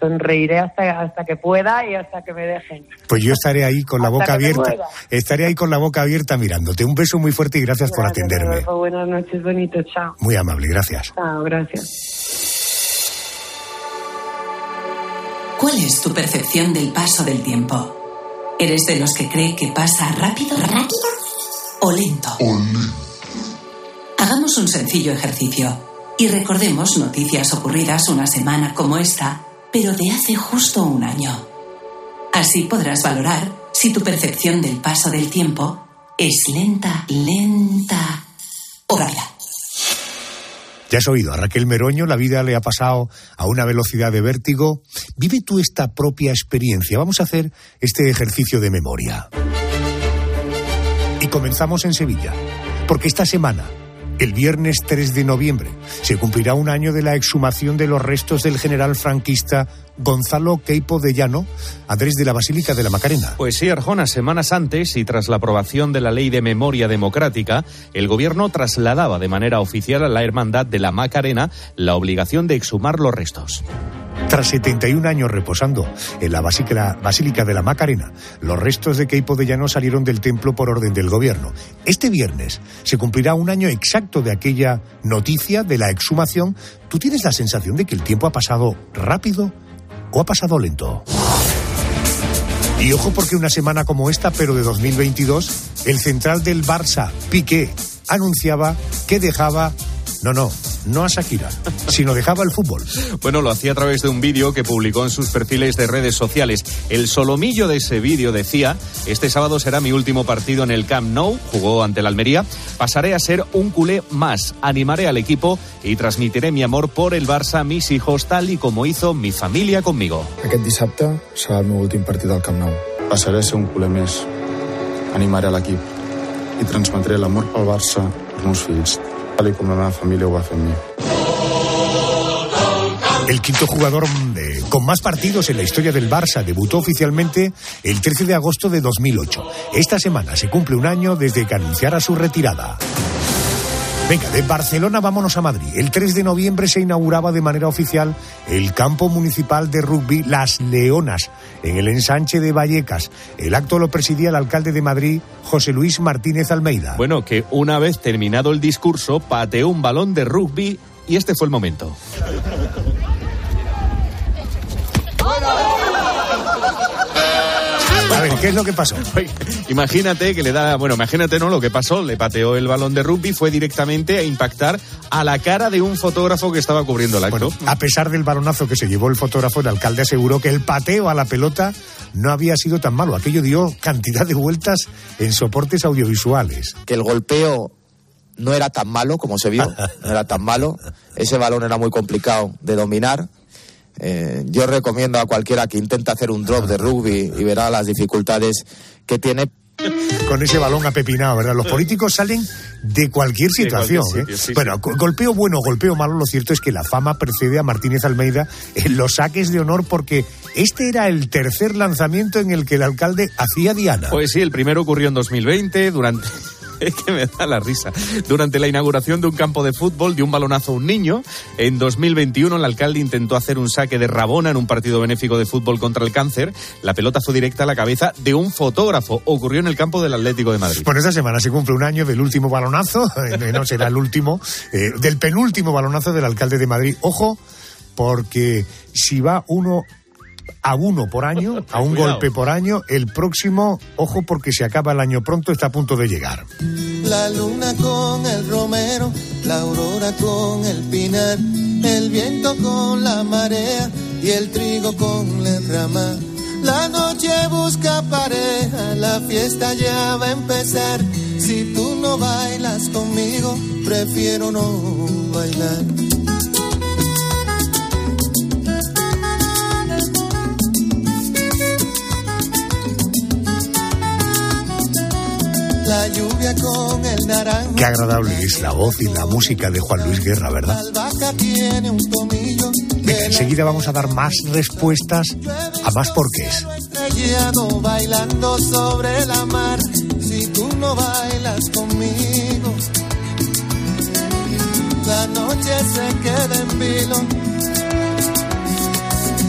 Sonreiré hasta, hasta que pueda y hasta que me dejen. Pues yo estaré ahí con la Hasta boca abierta. Estaré ahí con la boca abierta mirándote. Un beso muy fuerte y gracias, por atenderme. Rodolfo. Buenas noches, bonito. Chao. Muy amable, gracias. Chao, gracias. ¿Cuál es tu percepción del paso del tiempo? ¿Eres de los que cree que pasa rápido? ¿Rápido? ¿O lento? Hagamos un sencillo ejercicio y recordemos noticias ocurridas una semana como esta, pero de hace justo un año. Así podrás valorar si tu percepción del paso del tiempo es lenta, lenta o rápida. Ya has oído, a Raquel Meroño la vida le ha pasado a una velocidad de vértigo. Vive tú esta propia experiencia. Vamos a hacer este ejercicio de memoria. Y comenzamos en Sevilla, porque esta semana, el viernes 3 de noviembre, se cumplirá un año de la exhumación de los restos del general franquista Gonzalo Queipo de Llano, Andrés de la Basílica de la Macarena. Pues sí, Arjona, semanas antes y tras la aprobación de la Ley de Memoria Democrática, el gobierno trasladaba de manera oficial a la Hermandad de la Macarena la obligación de exhumar los restos. Tras 71 años reposando en la Basílica, de la Macarena, los restos de Queipo de Llano salieron del templo por orden del gobierno. Este viernes se cumplirá un año exacto de aquella noticia de la exhumación. ¿Tú tienes la sensación de que el tiempo ha pasado rápido o ha pasado lento? Y ojo porque una semana como esta, pero de 2022, el central del Barça, Piqué, anunciaba que dejaba no, no, no a Shakira, sino dejaba el fútbol. Bueno, lo hacía a través de un vídeo que publicó en sus perfiles de redes sociales. El solomillo de ese vídeo decía, este sábado será mi último partido en el Camp Nou, jugó ante la Almería, pasaré a ser un culé más, animaré al equipo y transmitiré mi amor por el Barça a mis hijos tal y como hizo mi familia conmigo. Aquest dissabte serà el meu últim partit al Camp Nou. Passaré a ser un culer més. Animaré l'equip i transmetré l'amor pel Barça als meus fills, El quinto jugador eh, con más partidos en la historia del Barça debutó oficialmente el 13 de agosto de 2008. Esta semana se cumple un año desde que anunciara su retirada. Venga, de Barcelona vámonos a Madrid. El 3 de noviembre se inauguraba de manera oficial el campo municipal de rugby Las Leonas, en el ensanche de Vallecas. El acto lo presidía el alcalde de Madrid, José Luis Martínez Almeida. Bueno, que una vez terminado el discurso, pateó un balón de rugby y este fue el momento. ¿Qué es lo que pasó? <laughs> Imagínate que le da, bueno, imagínate no lo que pasó, le pateó el balón de rugby, fue directamente a impactar a la cara de un fotógrafo que estaba cubriendo el acto. A pesar del balonazo que se llevó el fotógrafo, el alcalde aseguró que el pateo a la pelota no había sido tan malo. Aquello dio cantidad de vueltas en soportes audiovisuales. que el golpeo no era tan malo como se vio, <laughs> no era tan malo. Ese balón era muy complicado de dominar. Eh, yo recomiendo a cualquiera que intente hacer un drop de rugby y verá las dificultades que tiene. Con ese balón apepinado, ¿verdad? Los políticos salen de cualquier De situación. cualquier ¿eh? sitio, sí, bueno, go- golpeo bueno, golpeo malo, lo cierto es que la fama precede a Martínez Almeida en los saques de honor porque este era el tercer lanzamiento en el que el alcalde hacía diana. Pues sí, el primero ocurrió en 2020 durante... <laughs> Es que me da la risa. Durante la inauguración de un campo de fútbol, de un balonazo a un niño. En 2021, el alcalde intentó hacer un saque de Rabona en un partido benéfico de fútbol contra el cáncer. La pelota fue directa a la cabeza de un fotógrafo. Ocurrió en el campo del Atlético de Madrid. Bueno, esta semana se cumple un año del último balonazo, <laughs> eh, no será el último, eh, del penúltimo balonazo del alcalde de Madrid. Ojo, porque si va uno a uno por año, <laughs> a un Cuidado. golpe por año, el próximo, ojo porque se acaba el año pronto, está a punto de llegar. La luna con el romero, la aurora con el pinar, el viento con la marea y el trigo con la rama. La noche busca pareja, la fiesta ya va a empezar. Si tú no bailas conmigo, prefiero no bailar. La lluvia con el naranjo. Qué agradable es la voz y la música de Juan Luis Guerra, ¿verdad? Venga, enseguida vamos a dar más respuestas a más porqués. bailando sobre la mar. Si tú no bailas conmigo, la noche se queda en vilo.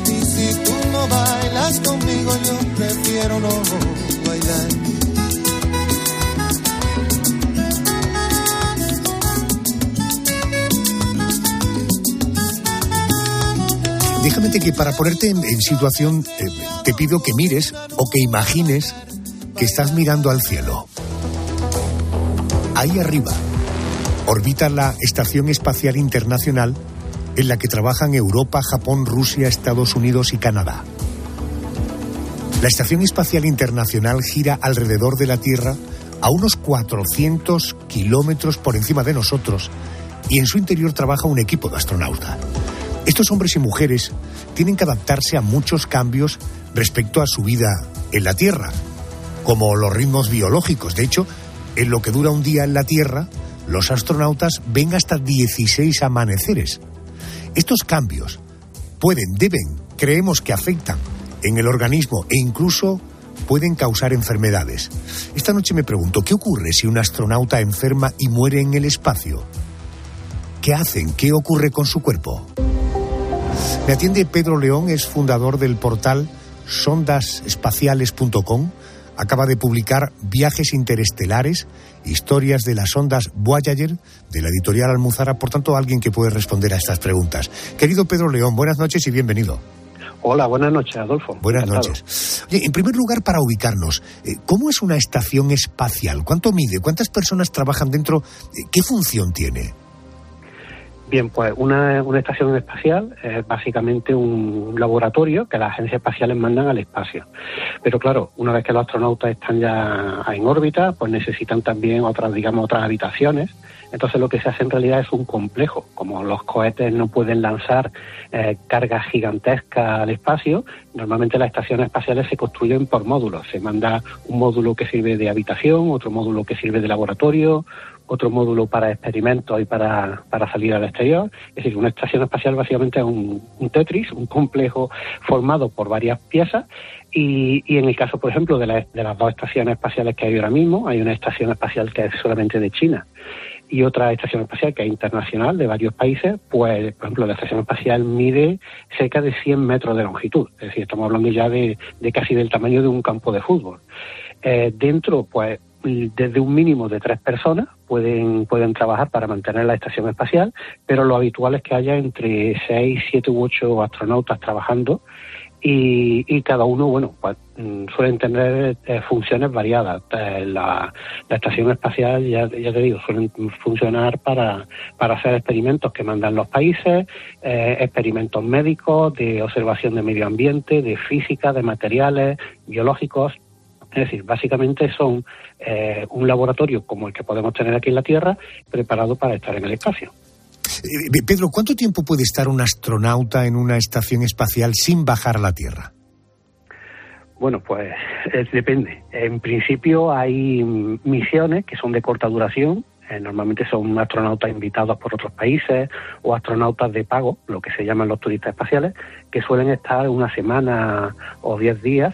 Y si tú no bailas conmigo, yo prefiero no bailar. Déjame que para ponerte en, situación eh, te pido que mires o que imagines que estás mirando al cielo. Ahí arriba orbita la Estación Espacial Internacional en la que trabajan Europa, Japón, Rusia, Estados Unidos y Canadá. La Estación Espacial Internacional gira alrededor de la Tierra a unos 400 kilómetros por encima de nosotros y en su interior trabaja un equipo de astronautas. Estos hombres y mujeres tienen que adaptarse a muchos cambios respecto a su vida en la Tierra, como los ritmos biológicos. De hecho, en lo que dura un día en la Tierra, los astronautas ven hasta 16 amaneceres. Estos cambios pueden, deben creemos que afectan en el organismo e incluso pueden causar enfermedades. Esta noche me pregunto, ¿qué ocurre si un astronauta enferma y muere en el espacio? ¿Qué hacen? ¿Qué ocurre con su cuerpo? Me atiende Pedro León, es fundador del portal sondasespaciales.com. Acaba de publicar Viajes Interestelares, historias de las ondas Voyager, de la editorial Almuzara, por tanto, alguien que puede responder a estas preguntas. Querido Pedro León, buenas noches y bienvenido. Hola, buenas noches, Adolfo. Buenas noches. Oye, en primer lugar, para ubicarnos, eh, ¿cómo es una estación espacial? ¿Cuánto mide? ¿Cuántas personas trabajan dentro? Eh, ¿Qué función tiene? Bien, pues una, estación espacial es básicamente un laboratorio que las agencias espaciales mandan al espacio. Pero claro, una vez que los astronautas están ya en órbita, pues necesitan también otras, digamos, otras habitaciones. Entonces lo que se hace en realidad es un complejo. Como los cohetes no pueden lanzar eh, cargas gigantescas al espacio, normalmente las estaciones espaciales se construyen por módulos. Se manda un módulo que sirve de habitación, otro módulo que sirve de laboratorio, otro módulo para experimentos y para, para salir al exterior. Es decir, una estación espacial básicamente es un, Tetris, un complejo formado por varias piezas. Y, en el caso, por ejemplo, de, de las dos estaciones espaciales que hay ahora mismo, hay una estación espacial que es solamente de China y otra estación espacial que es internacional de varios países, pues, por ejemplo, la estación espacial mide cerca de 100 metros de longitud. Es decir, estamos hablando ya de, de casi del tamaño de un campo de fútbol. Eh, dentro, pues, desde un mínimo de tres personas pueden, pueden trabajar para mantener la estación espacial, pero lo habitual es que haya entre seis, siete u ocho astronautas trabajando y, y cada uno, bueno, pues mm, suelen tener eh, funciones variadas. Eh, la, la, estación espacial, ya, ya, te digo, suelen funcionar para, para hacer experimentos que mandan los países, eh, experimentos médicos, de observación de medio ambiente, de física, de materiales biológicos, es decir, básicamente son eh, un laboratorio como el que podemos tener aquí en la Tierra, preparado para estar en el espacio. Eh, Pedro, ¿cuánto tiempo puede estar un astronauta en una estación espacial sin bajar a la Tierra? Bueno, pues depende. En principio hay misiones que son de corta duración. Eh, normalmente son astronautas invitados por otros países o astronautas de pago, lo que se llaman los turistas espaciales, que suelen estar una semana o diez días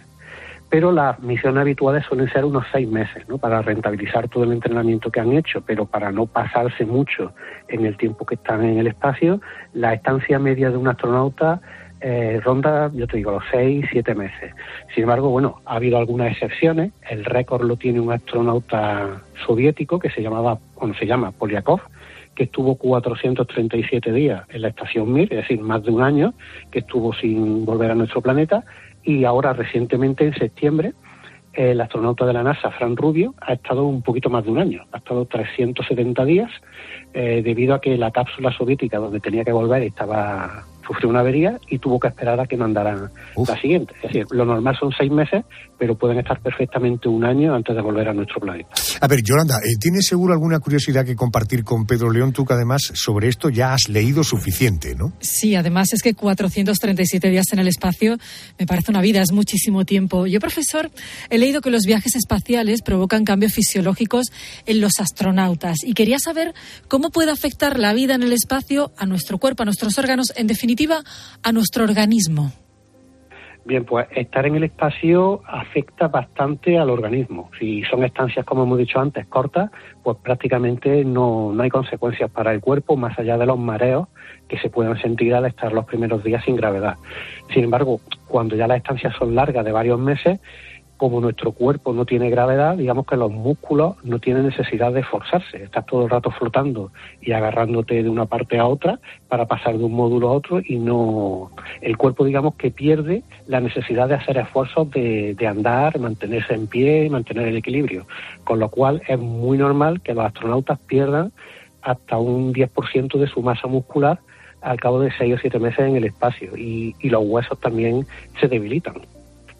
pero las misiones habituales suelen ser unos seis meses, ¿no? Para rentabilizar todo el entrenamiento que han hecho, pero para no pasarse mucho en el tiempo que están en el espacio, la estancia media de un astronauta eh, ronda, yo te digo, los seis, siete meses. Sin embargo, bueno, ha habido algunas excepciones. El récord lo tiene un astronauta soviético que se llamaba, bueno, se llama Polyakov, que estuvo 437 días en la estación Mir, es decir, más de un año, que estuvo sin volver a nuestro planeta, y ahora recientemente, en septiembre, el astronauta de la NASA, Fran Rubio, ha estado un poquito más de un año, ha estado 370 días, eh, debido a que la cápsula soviética donde tenía que volver estaba sufrió una avería y tuvo que esperar a que mandaran la siguiente. Es decir, lo normal son seis meses, pero pueden estar perfectamente un año antes de volver a nuestro planeta. A ver, Yolanda, eh, ¿tienes seguro alguna curiosidad que compartir con Pedro León? Tú que además sobre esto ya has leído suficiente, ¿no? Sí, además es que 437 días en el espacio me parece una vida, es muchísimo tiempo. Yo, profesor, he leído que los viajes espaciales provocan cambios fisiológicos en los astronautas y quería saber cómo puede afectar la vida en el espacio a nuestro cuerpo, a nuestros órganos, en definitiva a nuestro organismo? Bien, pues estar en el espacio afecta bastante al organismo. Si son estancias, como hemos dicho antes, cortas, pues prácticamente no, no hay consecuencias para el cuerpo más allá de los mareos que se pueden sentir al estar los primeros días sin gravedad. Sin embargo, cuando ya las estancias son largas de varios meses, como nuestro cuerpo no tiene gravedad, digamos que los músculos no tienen necesidad de forzarse. Estás todo el rato flotando y agarrándote de una parte a otra para pasar de un módulo a otro y no. El cuerpo, digamos, que pierde la necesidad de hacer esfuerzos de, de andar, mantenerse en pie y mantener el equilibrio. Con lo cual es muy normal que los astronautas pierdan hasta un 10% de su masa muscular al cabo de 6 o 7 meses en el espacio y, y los huesos también se debilitan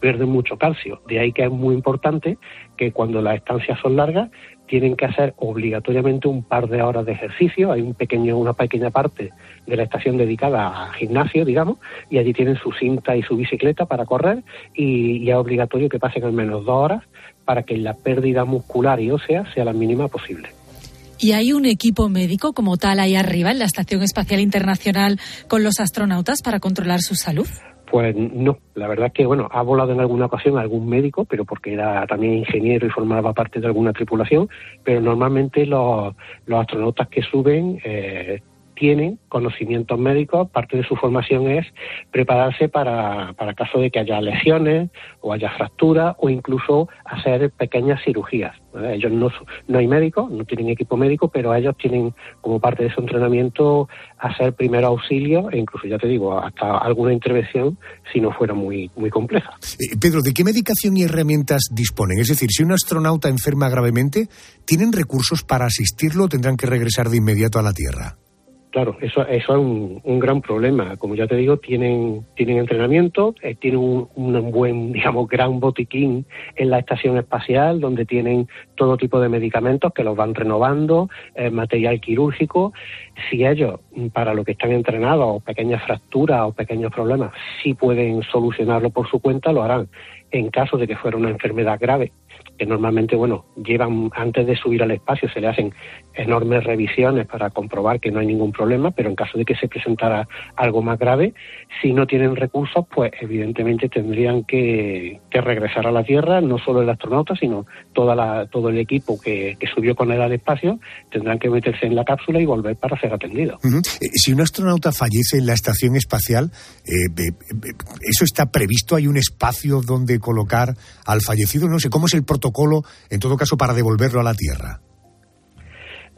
pierden mucho calcio. De ahí que es muy importante que cuando las estancias son largas tienen que hacer obligatoriamente un par de horas de ejercicio. Hay un pequeño, una pequeña parte de la estación dedicada a gimnasio, digamos, y allí tienen su cinta y su bicicleta para correr y, y es obligatorio que pasen al menos dos horas para que la pérdida muscular y ósea sea la mínima posible. ¿Y hay un equipo médico como tal ahí arriba en la Estación Espacial Internacional con los astronautas para controlar su salud? Pues no, la verdad es que, bueno, ha volado en alguna ocasión algún médico, pero porque era también ingeniero y formaba parte de alguna tripulación, pero normalmente los, los astronautas que suben eh, tienen conocimientos médicos, parte de su formación es prepararse para, para caso de que haya lesiones o haya fracturas o incluso hacer pequeñas cirugías. Ellos no, no hay médicos, no tienen equipo médico, pero ellos tienen como parte de su entrenamiento hacer primero auxilio e incluso, ya te digo, hasta alguna intervención si no fuera muy, muy compleja. Eh, Pedro, ¿de qué medicación y herramientas disponen? Es decir, si un astronauta enferma gravemente, ¿tienen recursos para asistirlo o tendrán que regresar de inmediato a la Tierra? Claro, eso, eso es un, gran problema. Como ya te digo, tienen, tienen entrenamiento, eh, tienen un, buen, <laughs> digamos, gran botiquín en la estación espacial, donde tienen todo tipo de medicamentos que los van renovando, eh, material quirúrgico. Si ellos, para lo que están entrenados, pequeñas fracturas o pequeños problemas, sí pueden solucionarlo por su cuenta, lo harán. En caso de que fuera una enfermedad grave, que normalmente, bueno, llevan antes de subir al espacio, se le hacen enormes revisiones para comprobar que no hay ningún problema, pero en caso de que se presentara algo más grave, si no tienen recursos, pues evidentemente tendrían que, que regresar a la Tierra, no solo el astronauta, sino toda la, todo el equipo que, que, subió con él al espacio, tendrán que meterse en la cápsula y volver para ser atendidos. Uh -huh. Si un astronauta fallece en la estación espacial, eh, ¿eso está previsto? ¿Hay un espacio donde colocar al fallecido? No sé, ¿cómo es el protocolo, en todo caso, para devolverlo a la Tierra?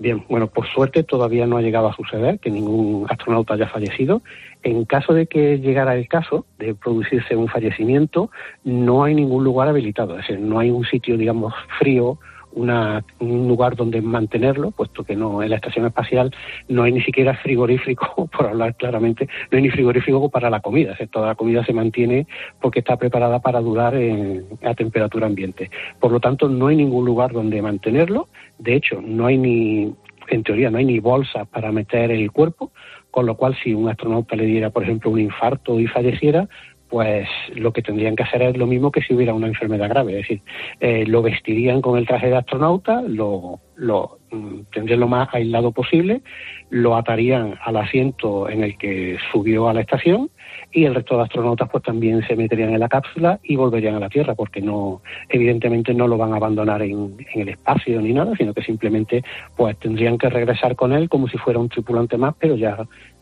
Bien, bueno, por suerte todavía no ha llegado a suceder que ningún astronauta haya fallecido. En caso de que llegara el caso de producirse un fallecimiento, no hay ningún lugar habilitado, es decir, no hay un sitio, digamos, frío, una, un lugar donde mantenerlo, puesto que no en la estación espacial no hay ni siquiera frigorífico, <laughs> por hablar claramente, no hay ni frigorífico para la comida, es toda la comida se mantiene porque está preparada para durar en, a temperatura ambiente. Por lo tanto, no hay ningún lugar donde mantenerlo, de hecho, no hay ni, en teoría, no hay ni bolsas para meter el cuerpo, con lo cual si un astronauta le diera, por ejemplo, un infarto y falleciera, pues lo que tendrían que hacer es lo mismo que si hubiera una enfermedad grave, es decir, eh, lo vestirían con el traje de astronauta, lo, lo mm, tendrían lo más aislado posible, lo atarían al asiento en el que subió a la estación y el resto de astronautas pues también se meterían en la cápsula y volverían a la Tierra porque no evidentemente no lo van a abandonar en, en, el espacio ni nada sino que simplemente pues tendrían que regresar con él como si fuera un tripulante más pero ya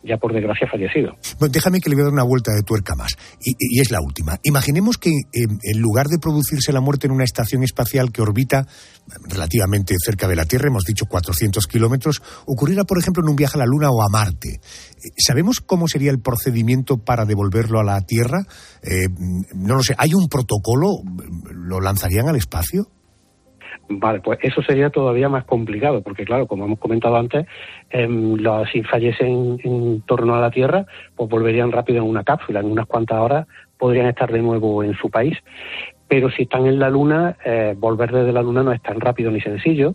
ya por desgracia fallecido. Bueno, déjame que le voy a dar una vuelta de tuerca más y, es la última. Imaginemos que eh, en lugar de producirse la muerte en una estación espacial que orbita relativamente cerca de la Tierra, hemos dicho 400 kilómetros, ocurriera por ejemplo en un viaje a la Luna o a Marte. ¿Sabemos cómo sería el procedimiento para devolverlo a la Tierra? Eh, no lo sé, ¿hay un protocolo? ¿Lo lanzarían al espacio? Vale, pues eso sería todavía más complicado, porque claro, como hemos comentado antes, eh, los, si fallecen en torno a la Tierra, pues volverían rápido en una cápsula, en unas cuantas horas podrían estar de nuevo en su país. Pero si están en la Luna, eh, volver desde la Luna no es tan rápido ni sencillo.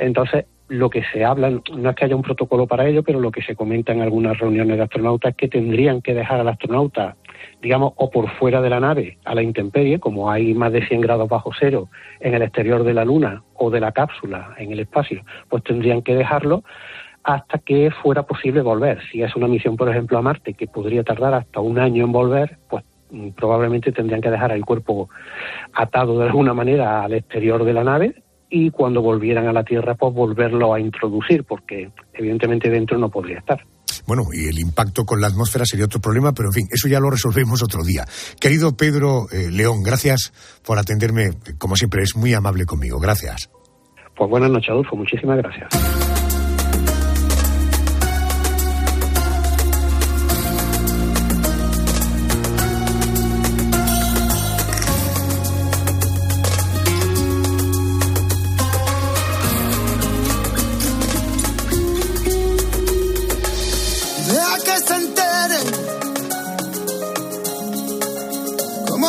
Entonces, lo que se habla, no es que haya un protocolo para ello, pero lo que se comenta en algunas reuniones de astronautas es que tendrían que dejar al astronauta, digamos, o por fuera de la nave, a la intemperie, como hay más de 100 grados bajo cero en el exterior de la Luna o de la cápsula en el espacio, pues tendrían que dejarlo hasta que fuera posible volver. Si es una misión, por ejemplo, a Marte, que podría tardar hasta un año en volver, pues probablemente tendrían que dejar el cuerpo atado de alguna manera al exterior de la nave y cuando volvieran a la Tierra, pues volverlo a introducir, porque evidentemente dentro no podría estar. Bueno, y el impacto con la atmósfera sería otro problema, pero en fin, eso ya lo resolvemos otro día. Querido Pedro eh, León, gracias por atenderme, como siempre, es muy amable conmigo. Gracias. Pues buenas noches, Adolfo, muchísimas gracias.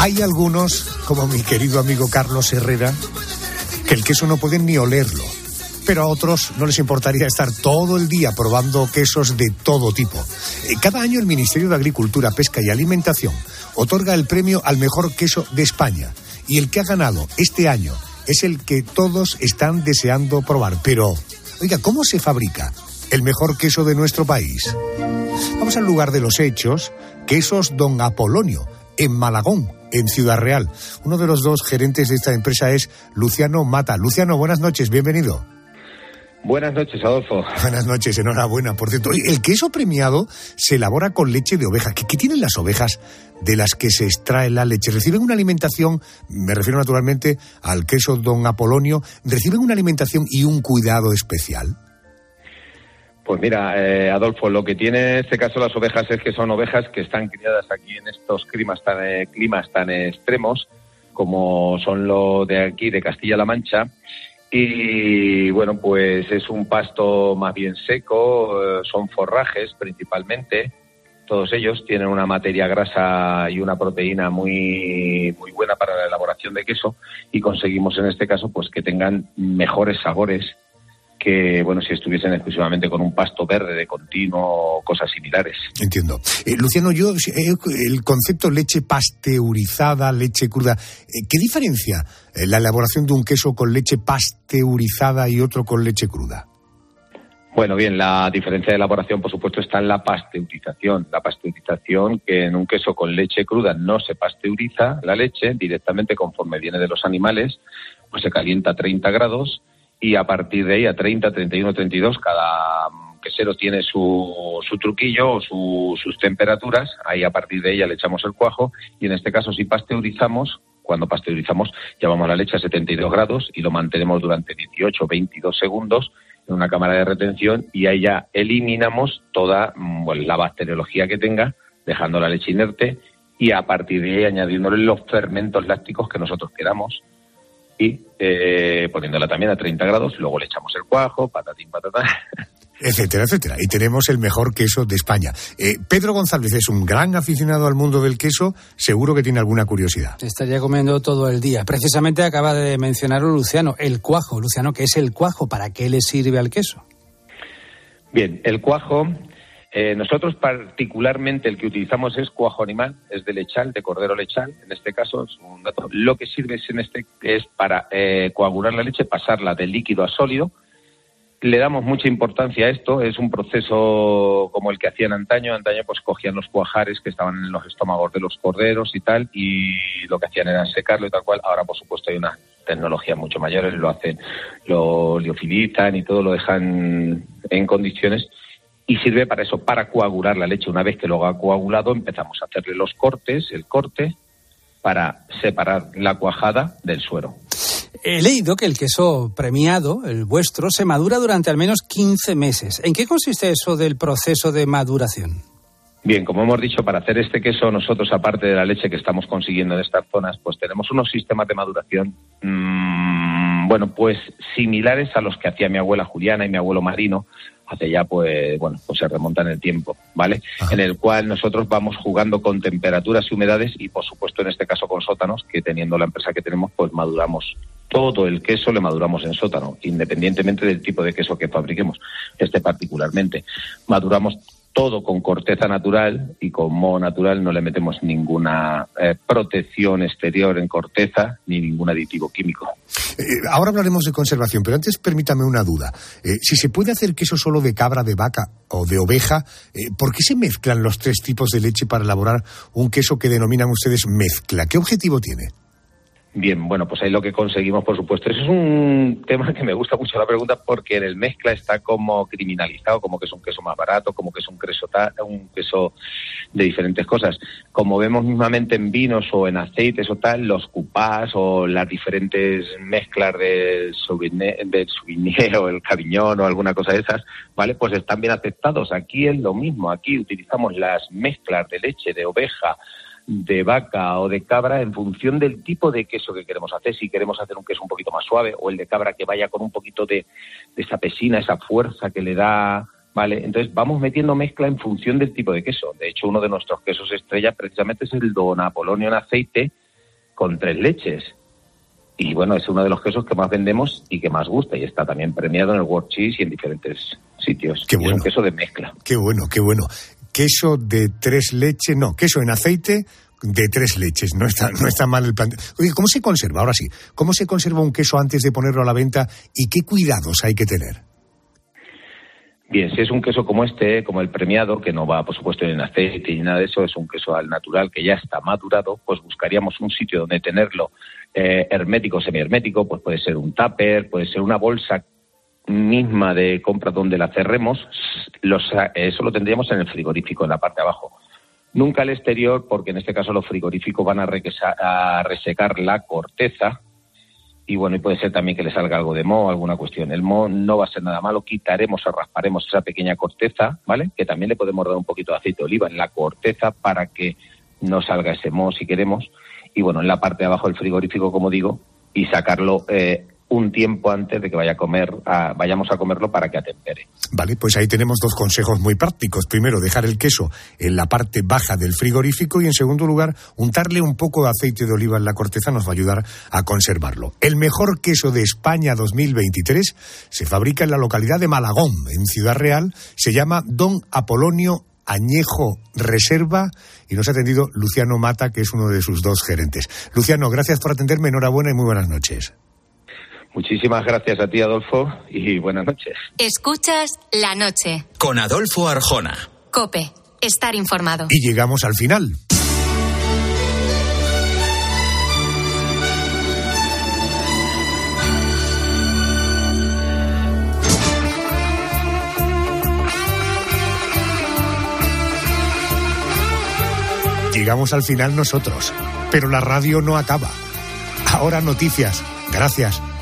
Hay algunos, como mi querido amigo Carlos Herrera, que el queso no pueden ni olerlo. Pero a otros no les importaría estar todo el día probando quesos de todo tipo. Eh, Cada año el Ministerio de Agricultura, Pesca y Alimentación otorga el premio al mejor queso de España. Y el que ha ganado este año es el que todos están deseando probar. Pero, oiga, ¿cómo se fabrica el mejor queso de nuestro país? Vamos al lugar de los hechos, quesos Don Apolonio, en Malagón, en Ciudad Real. Uno de los dos gerentes de esta empresa es Luciano Mata. Luciano, buenas noches, bienvenido. Buenas noches, Adolfo. <laughs> Buenas noches, enhorabuena. Por cierto, el queso premiado se elabora con leche de oveja. ¿Qué, qué tienen las ovejas de las que se extrae la leche? ¿Reciben una alimentación, me refiero naturalmente al queso Don Apolonio, reciben una alimentación y un cuidado especial? Pues mira, eh, Adolfo, lo que tiene en este caso las ovejas es que son ovejas que están criadas aquí en estos climas tan, eh, climas tan extremos como son los de aquí, de Castilla-La Mancha. Y bueno, pues es un pasto más bien seco, eh, son forrajes principalmente. Todos ellos tienen una materia grasa y una proteína muy, muy buena para la elaboración de queso y conseguimos en este caso pues que tengan mejores sabores que bueno si estuviesen exclusivamente con un pasto verde de continuo o cosas similares. Entiendo. Eh, Luciano, yo eh, el concepto leche pasteurizada, leche cruda, eh, ¿qué diferencia la elaboración de un queso con leche pasteurizada y otro con leche cruda? Bueno, bien, la diferencia de elaboración, por supuesto, está en la pasteurización. La pasteurización, que en un queso con leche cruda no se pasteuriza la leche directamente conforme viene de los animales, pues se calienta a 30 grados y a partir de ahí a 30, 31, 32, cada quesero tiene su, su truquillo o su- sus temperaturas, ahí a partir de ella le echamos el cuajo y en este caso si pasteurizamos, cuando pasteurizamos llevamos la leche a 72 grados y lo mantenemos durante 18 o 22 segundos en una cámara de retención y ahí ya eliminamos toda mm, la bacteriología que tenga, dejando la leche inerte y a partir de ahí añadiéndole los fermentos lácticos que nosotros queramos y eh, poniéndola también a 30 grados, luego le echamos el cuajo, patatín, patatán. <laughs> etcétera, etcétera. Y tenemos el mejor queso de España. Eh, Pedro González es un gran aficionado al mundo del queso, seguro que tiene alguna curiosidad. Estaría comiendo todo el día. Precisamente acaba de mencionarlo Luciano, el cuajo. Luciano, ¿qué es el cuajo? ¿Para qué le sirve al queso? Bien, el cuajo, eh, nosotros particularmente el que utilizamos es cuajo animal, es de lechal, de cordero lechal, en este caso es un dato. Lo que sirve es, este, es para eh, coagular la leche, pasarla de líquido a sólido. Le damos mucha importancia a esto, es un proceso como el que hacían antaño. Antaño pues cogían los cuajares que estaban en los estómagos de los corderos y tal, y lo que hacían era secarlo y tal cual. Ahora, por supuesto, hay una tecnología mucho mayores, lo hacen, lo liofilizan y todo lo dejan en condiciones y sirve para eso, para coagular la leche. Una vez que lo ha coagulado, empezamos a hacerle los cortes, el corte, para separar la cuajada del suero. He leído que el queso premiado, el vuestro, se madura durante al menos 15 meses. ¿En qué consiste eso del proceso de maduración? Bien, como hemos dicho, para hacer este queso nosotros, aparte de la leche que estamos consiguiendo en estas zonas, pues tenemos unos sistemas de maduración, mmm, bueno, pues similares a los que hacía mi abuela Juliana y mi abuelo Marino, hace ya, pues, bueno, pues se remonta en el tiempo, ¿vale? En el cual nosotros vamos jugando con temperaturas y humedades y, por supuesto, en este caso con sótanos, que teniendo la empresa que tenemos, pues maduramos todo el queso, le maduramos en sótano, independientemente del tipo de queso que fabriquemos, este particularmente. Maduramos todo con corteza natural y con moho natural no le metemos ninguna eh, protección exterior en corteza ni ningún aditivo químico. Eh, ahora hablaremos de conservación, pero antes permítame una duda. Eh, si se puede hacer queso solo de cabra, de vaca o de oveja, eh, ¿por qué se mezclan los tres tipos de leche para elaborar un queso que denominan ustedes mezcla? ¿Qué objetivo tiene? Bien, bueno, pues ahí lo que conseguimos, por supuesto. Eso es un tema que me gusta mucho la pregunta porque en el mezcla está como criminalizado, como que es un queso más barato, como que es un queso, un queso de diferentes cosas. Como vemos mismamente en vinos o en aceites o tal, los cupás o las diferentes mezclas del Sauvigné o el Caviñón o alguna cosa de esas, ¿vale? Pues están bien aceptados. Aquí es lo mismo. Aquí utilizamos las mezclas de leche de oveja, de vaca o de cabra en función del tipo de queso que queremos hacer. Si queremos hacer un queso un poquito más suave o el de cabra que vaya con un poquito de, de esa pesina, esa fuerza que le da, ¿vale? Entonces vamos metiendo mezcla en función del tipo de queso. De hecho, uno de nuestros quesos estrella precisamente es el Don Apolonio en aceite, con tres leches. Y bueno, es uno de los quesos que más vendemos y que más gusta y está también premiado en el World Cheese y en diferentes sitios. Qué Y Es un queso de mezcla. Qué bueno, qué bueno. Queso de tres leches, no, queso en aceite de tres leches. No está, no está mal el plan. Oye, ¿cómo se conserva? Ahora sí, ¿cómo se conserva un queso antes de ponerlo a la venta y qué cuidados hay que tener? Bien, si es un queso como este, como el premiado, que no va, por supuesto, en aceite ni nada de eso, es un queso al natural que ya está madurado, pues buscaríamos un sitio donde tenerlo eh, hermético, semihermético, pues puede ser un tupper, puede ser una bolsa misma de compra donde la cerremos, los, eso lo tendríamos en el frigorífico, en la parte de abajo. Nunca al exterior, porque en este caso los frigoríficos van a resecar la corteza, y bueno, y puede ser también que le salga algo de moho, alguna cuestión. El moho no va a ser nada malo, quitaremos o rasparemos esa pequeña corteza, ¿vale? Que también le podemos dar un poquito de aceite de oliva en la corteza para que no salga ese moho si queremos. Y bueno, en la parte de abajo del frigorífico, como digo, y sacarlo eh, un tiempo antes de que vaya a comer, vayamos a comerlo para que atempere. Vale, pues ahí tenemos dos consejos muy prácticos. Primero, dejar el queso en la parte baja del frigorífico y en segundo lugar, untarle un poco de aceite de oliva en la corteza nos va a ayudar a conservarlo. El mejor queso de España 2023 se fabrica en la localidad de Malagón, en Ciudad Real. Se llama Don Apolonio Añejo Reserva y nos ha atendido Luciano Mata, que es uno de sus dos gerentes. Luciano, gracias por atenderme, enhorabuena y muy buenas noches. Muchísimas gracias a ti, Adolfo, y buenas noches. Escuchas la noche. Con Adolfo Arjona. Cope. Estar informado. Y llegamos al final. Llegamos al final nosotros, pero la radio no acaba. Ahora noticias. Gracias.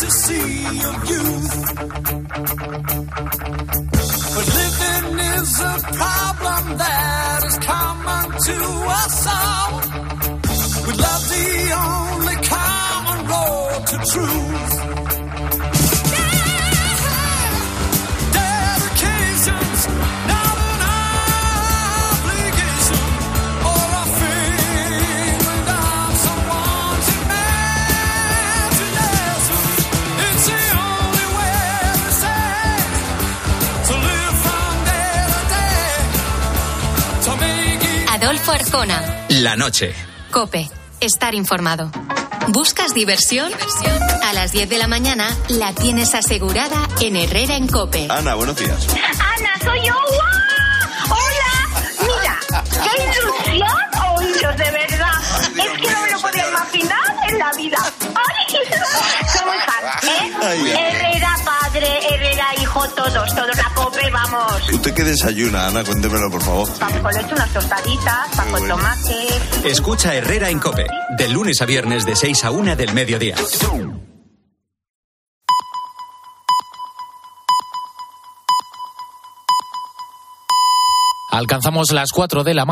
Fantasy of youth. But living is a problem that is common to us all. With love the only common road to truth. Adolfo Arjona. La noche. Cope. Estar informado. ¿Buscas diversión? A las 10 de la mañana la tienes asegurada en Herrera en Cope. Ana, buenos días. Ana, soy yo. Todos, todos la cope, vamos. ¿Usted qué desayuna, Ana? Cuéntemelo, por favor. Pan con leche, unas tostaditas, pan con tomate. Escucha Herrera en Cope, de lunes a viernes de 6 a 1 del mediodía. Alcanzamos las 4 de la madrugada.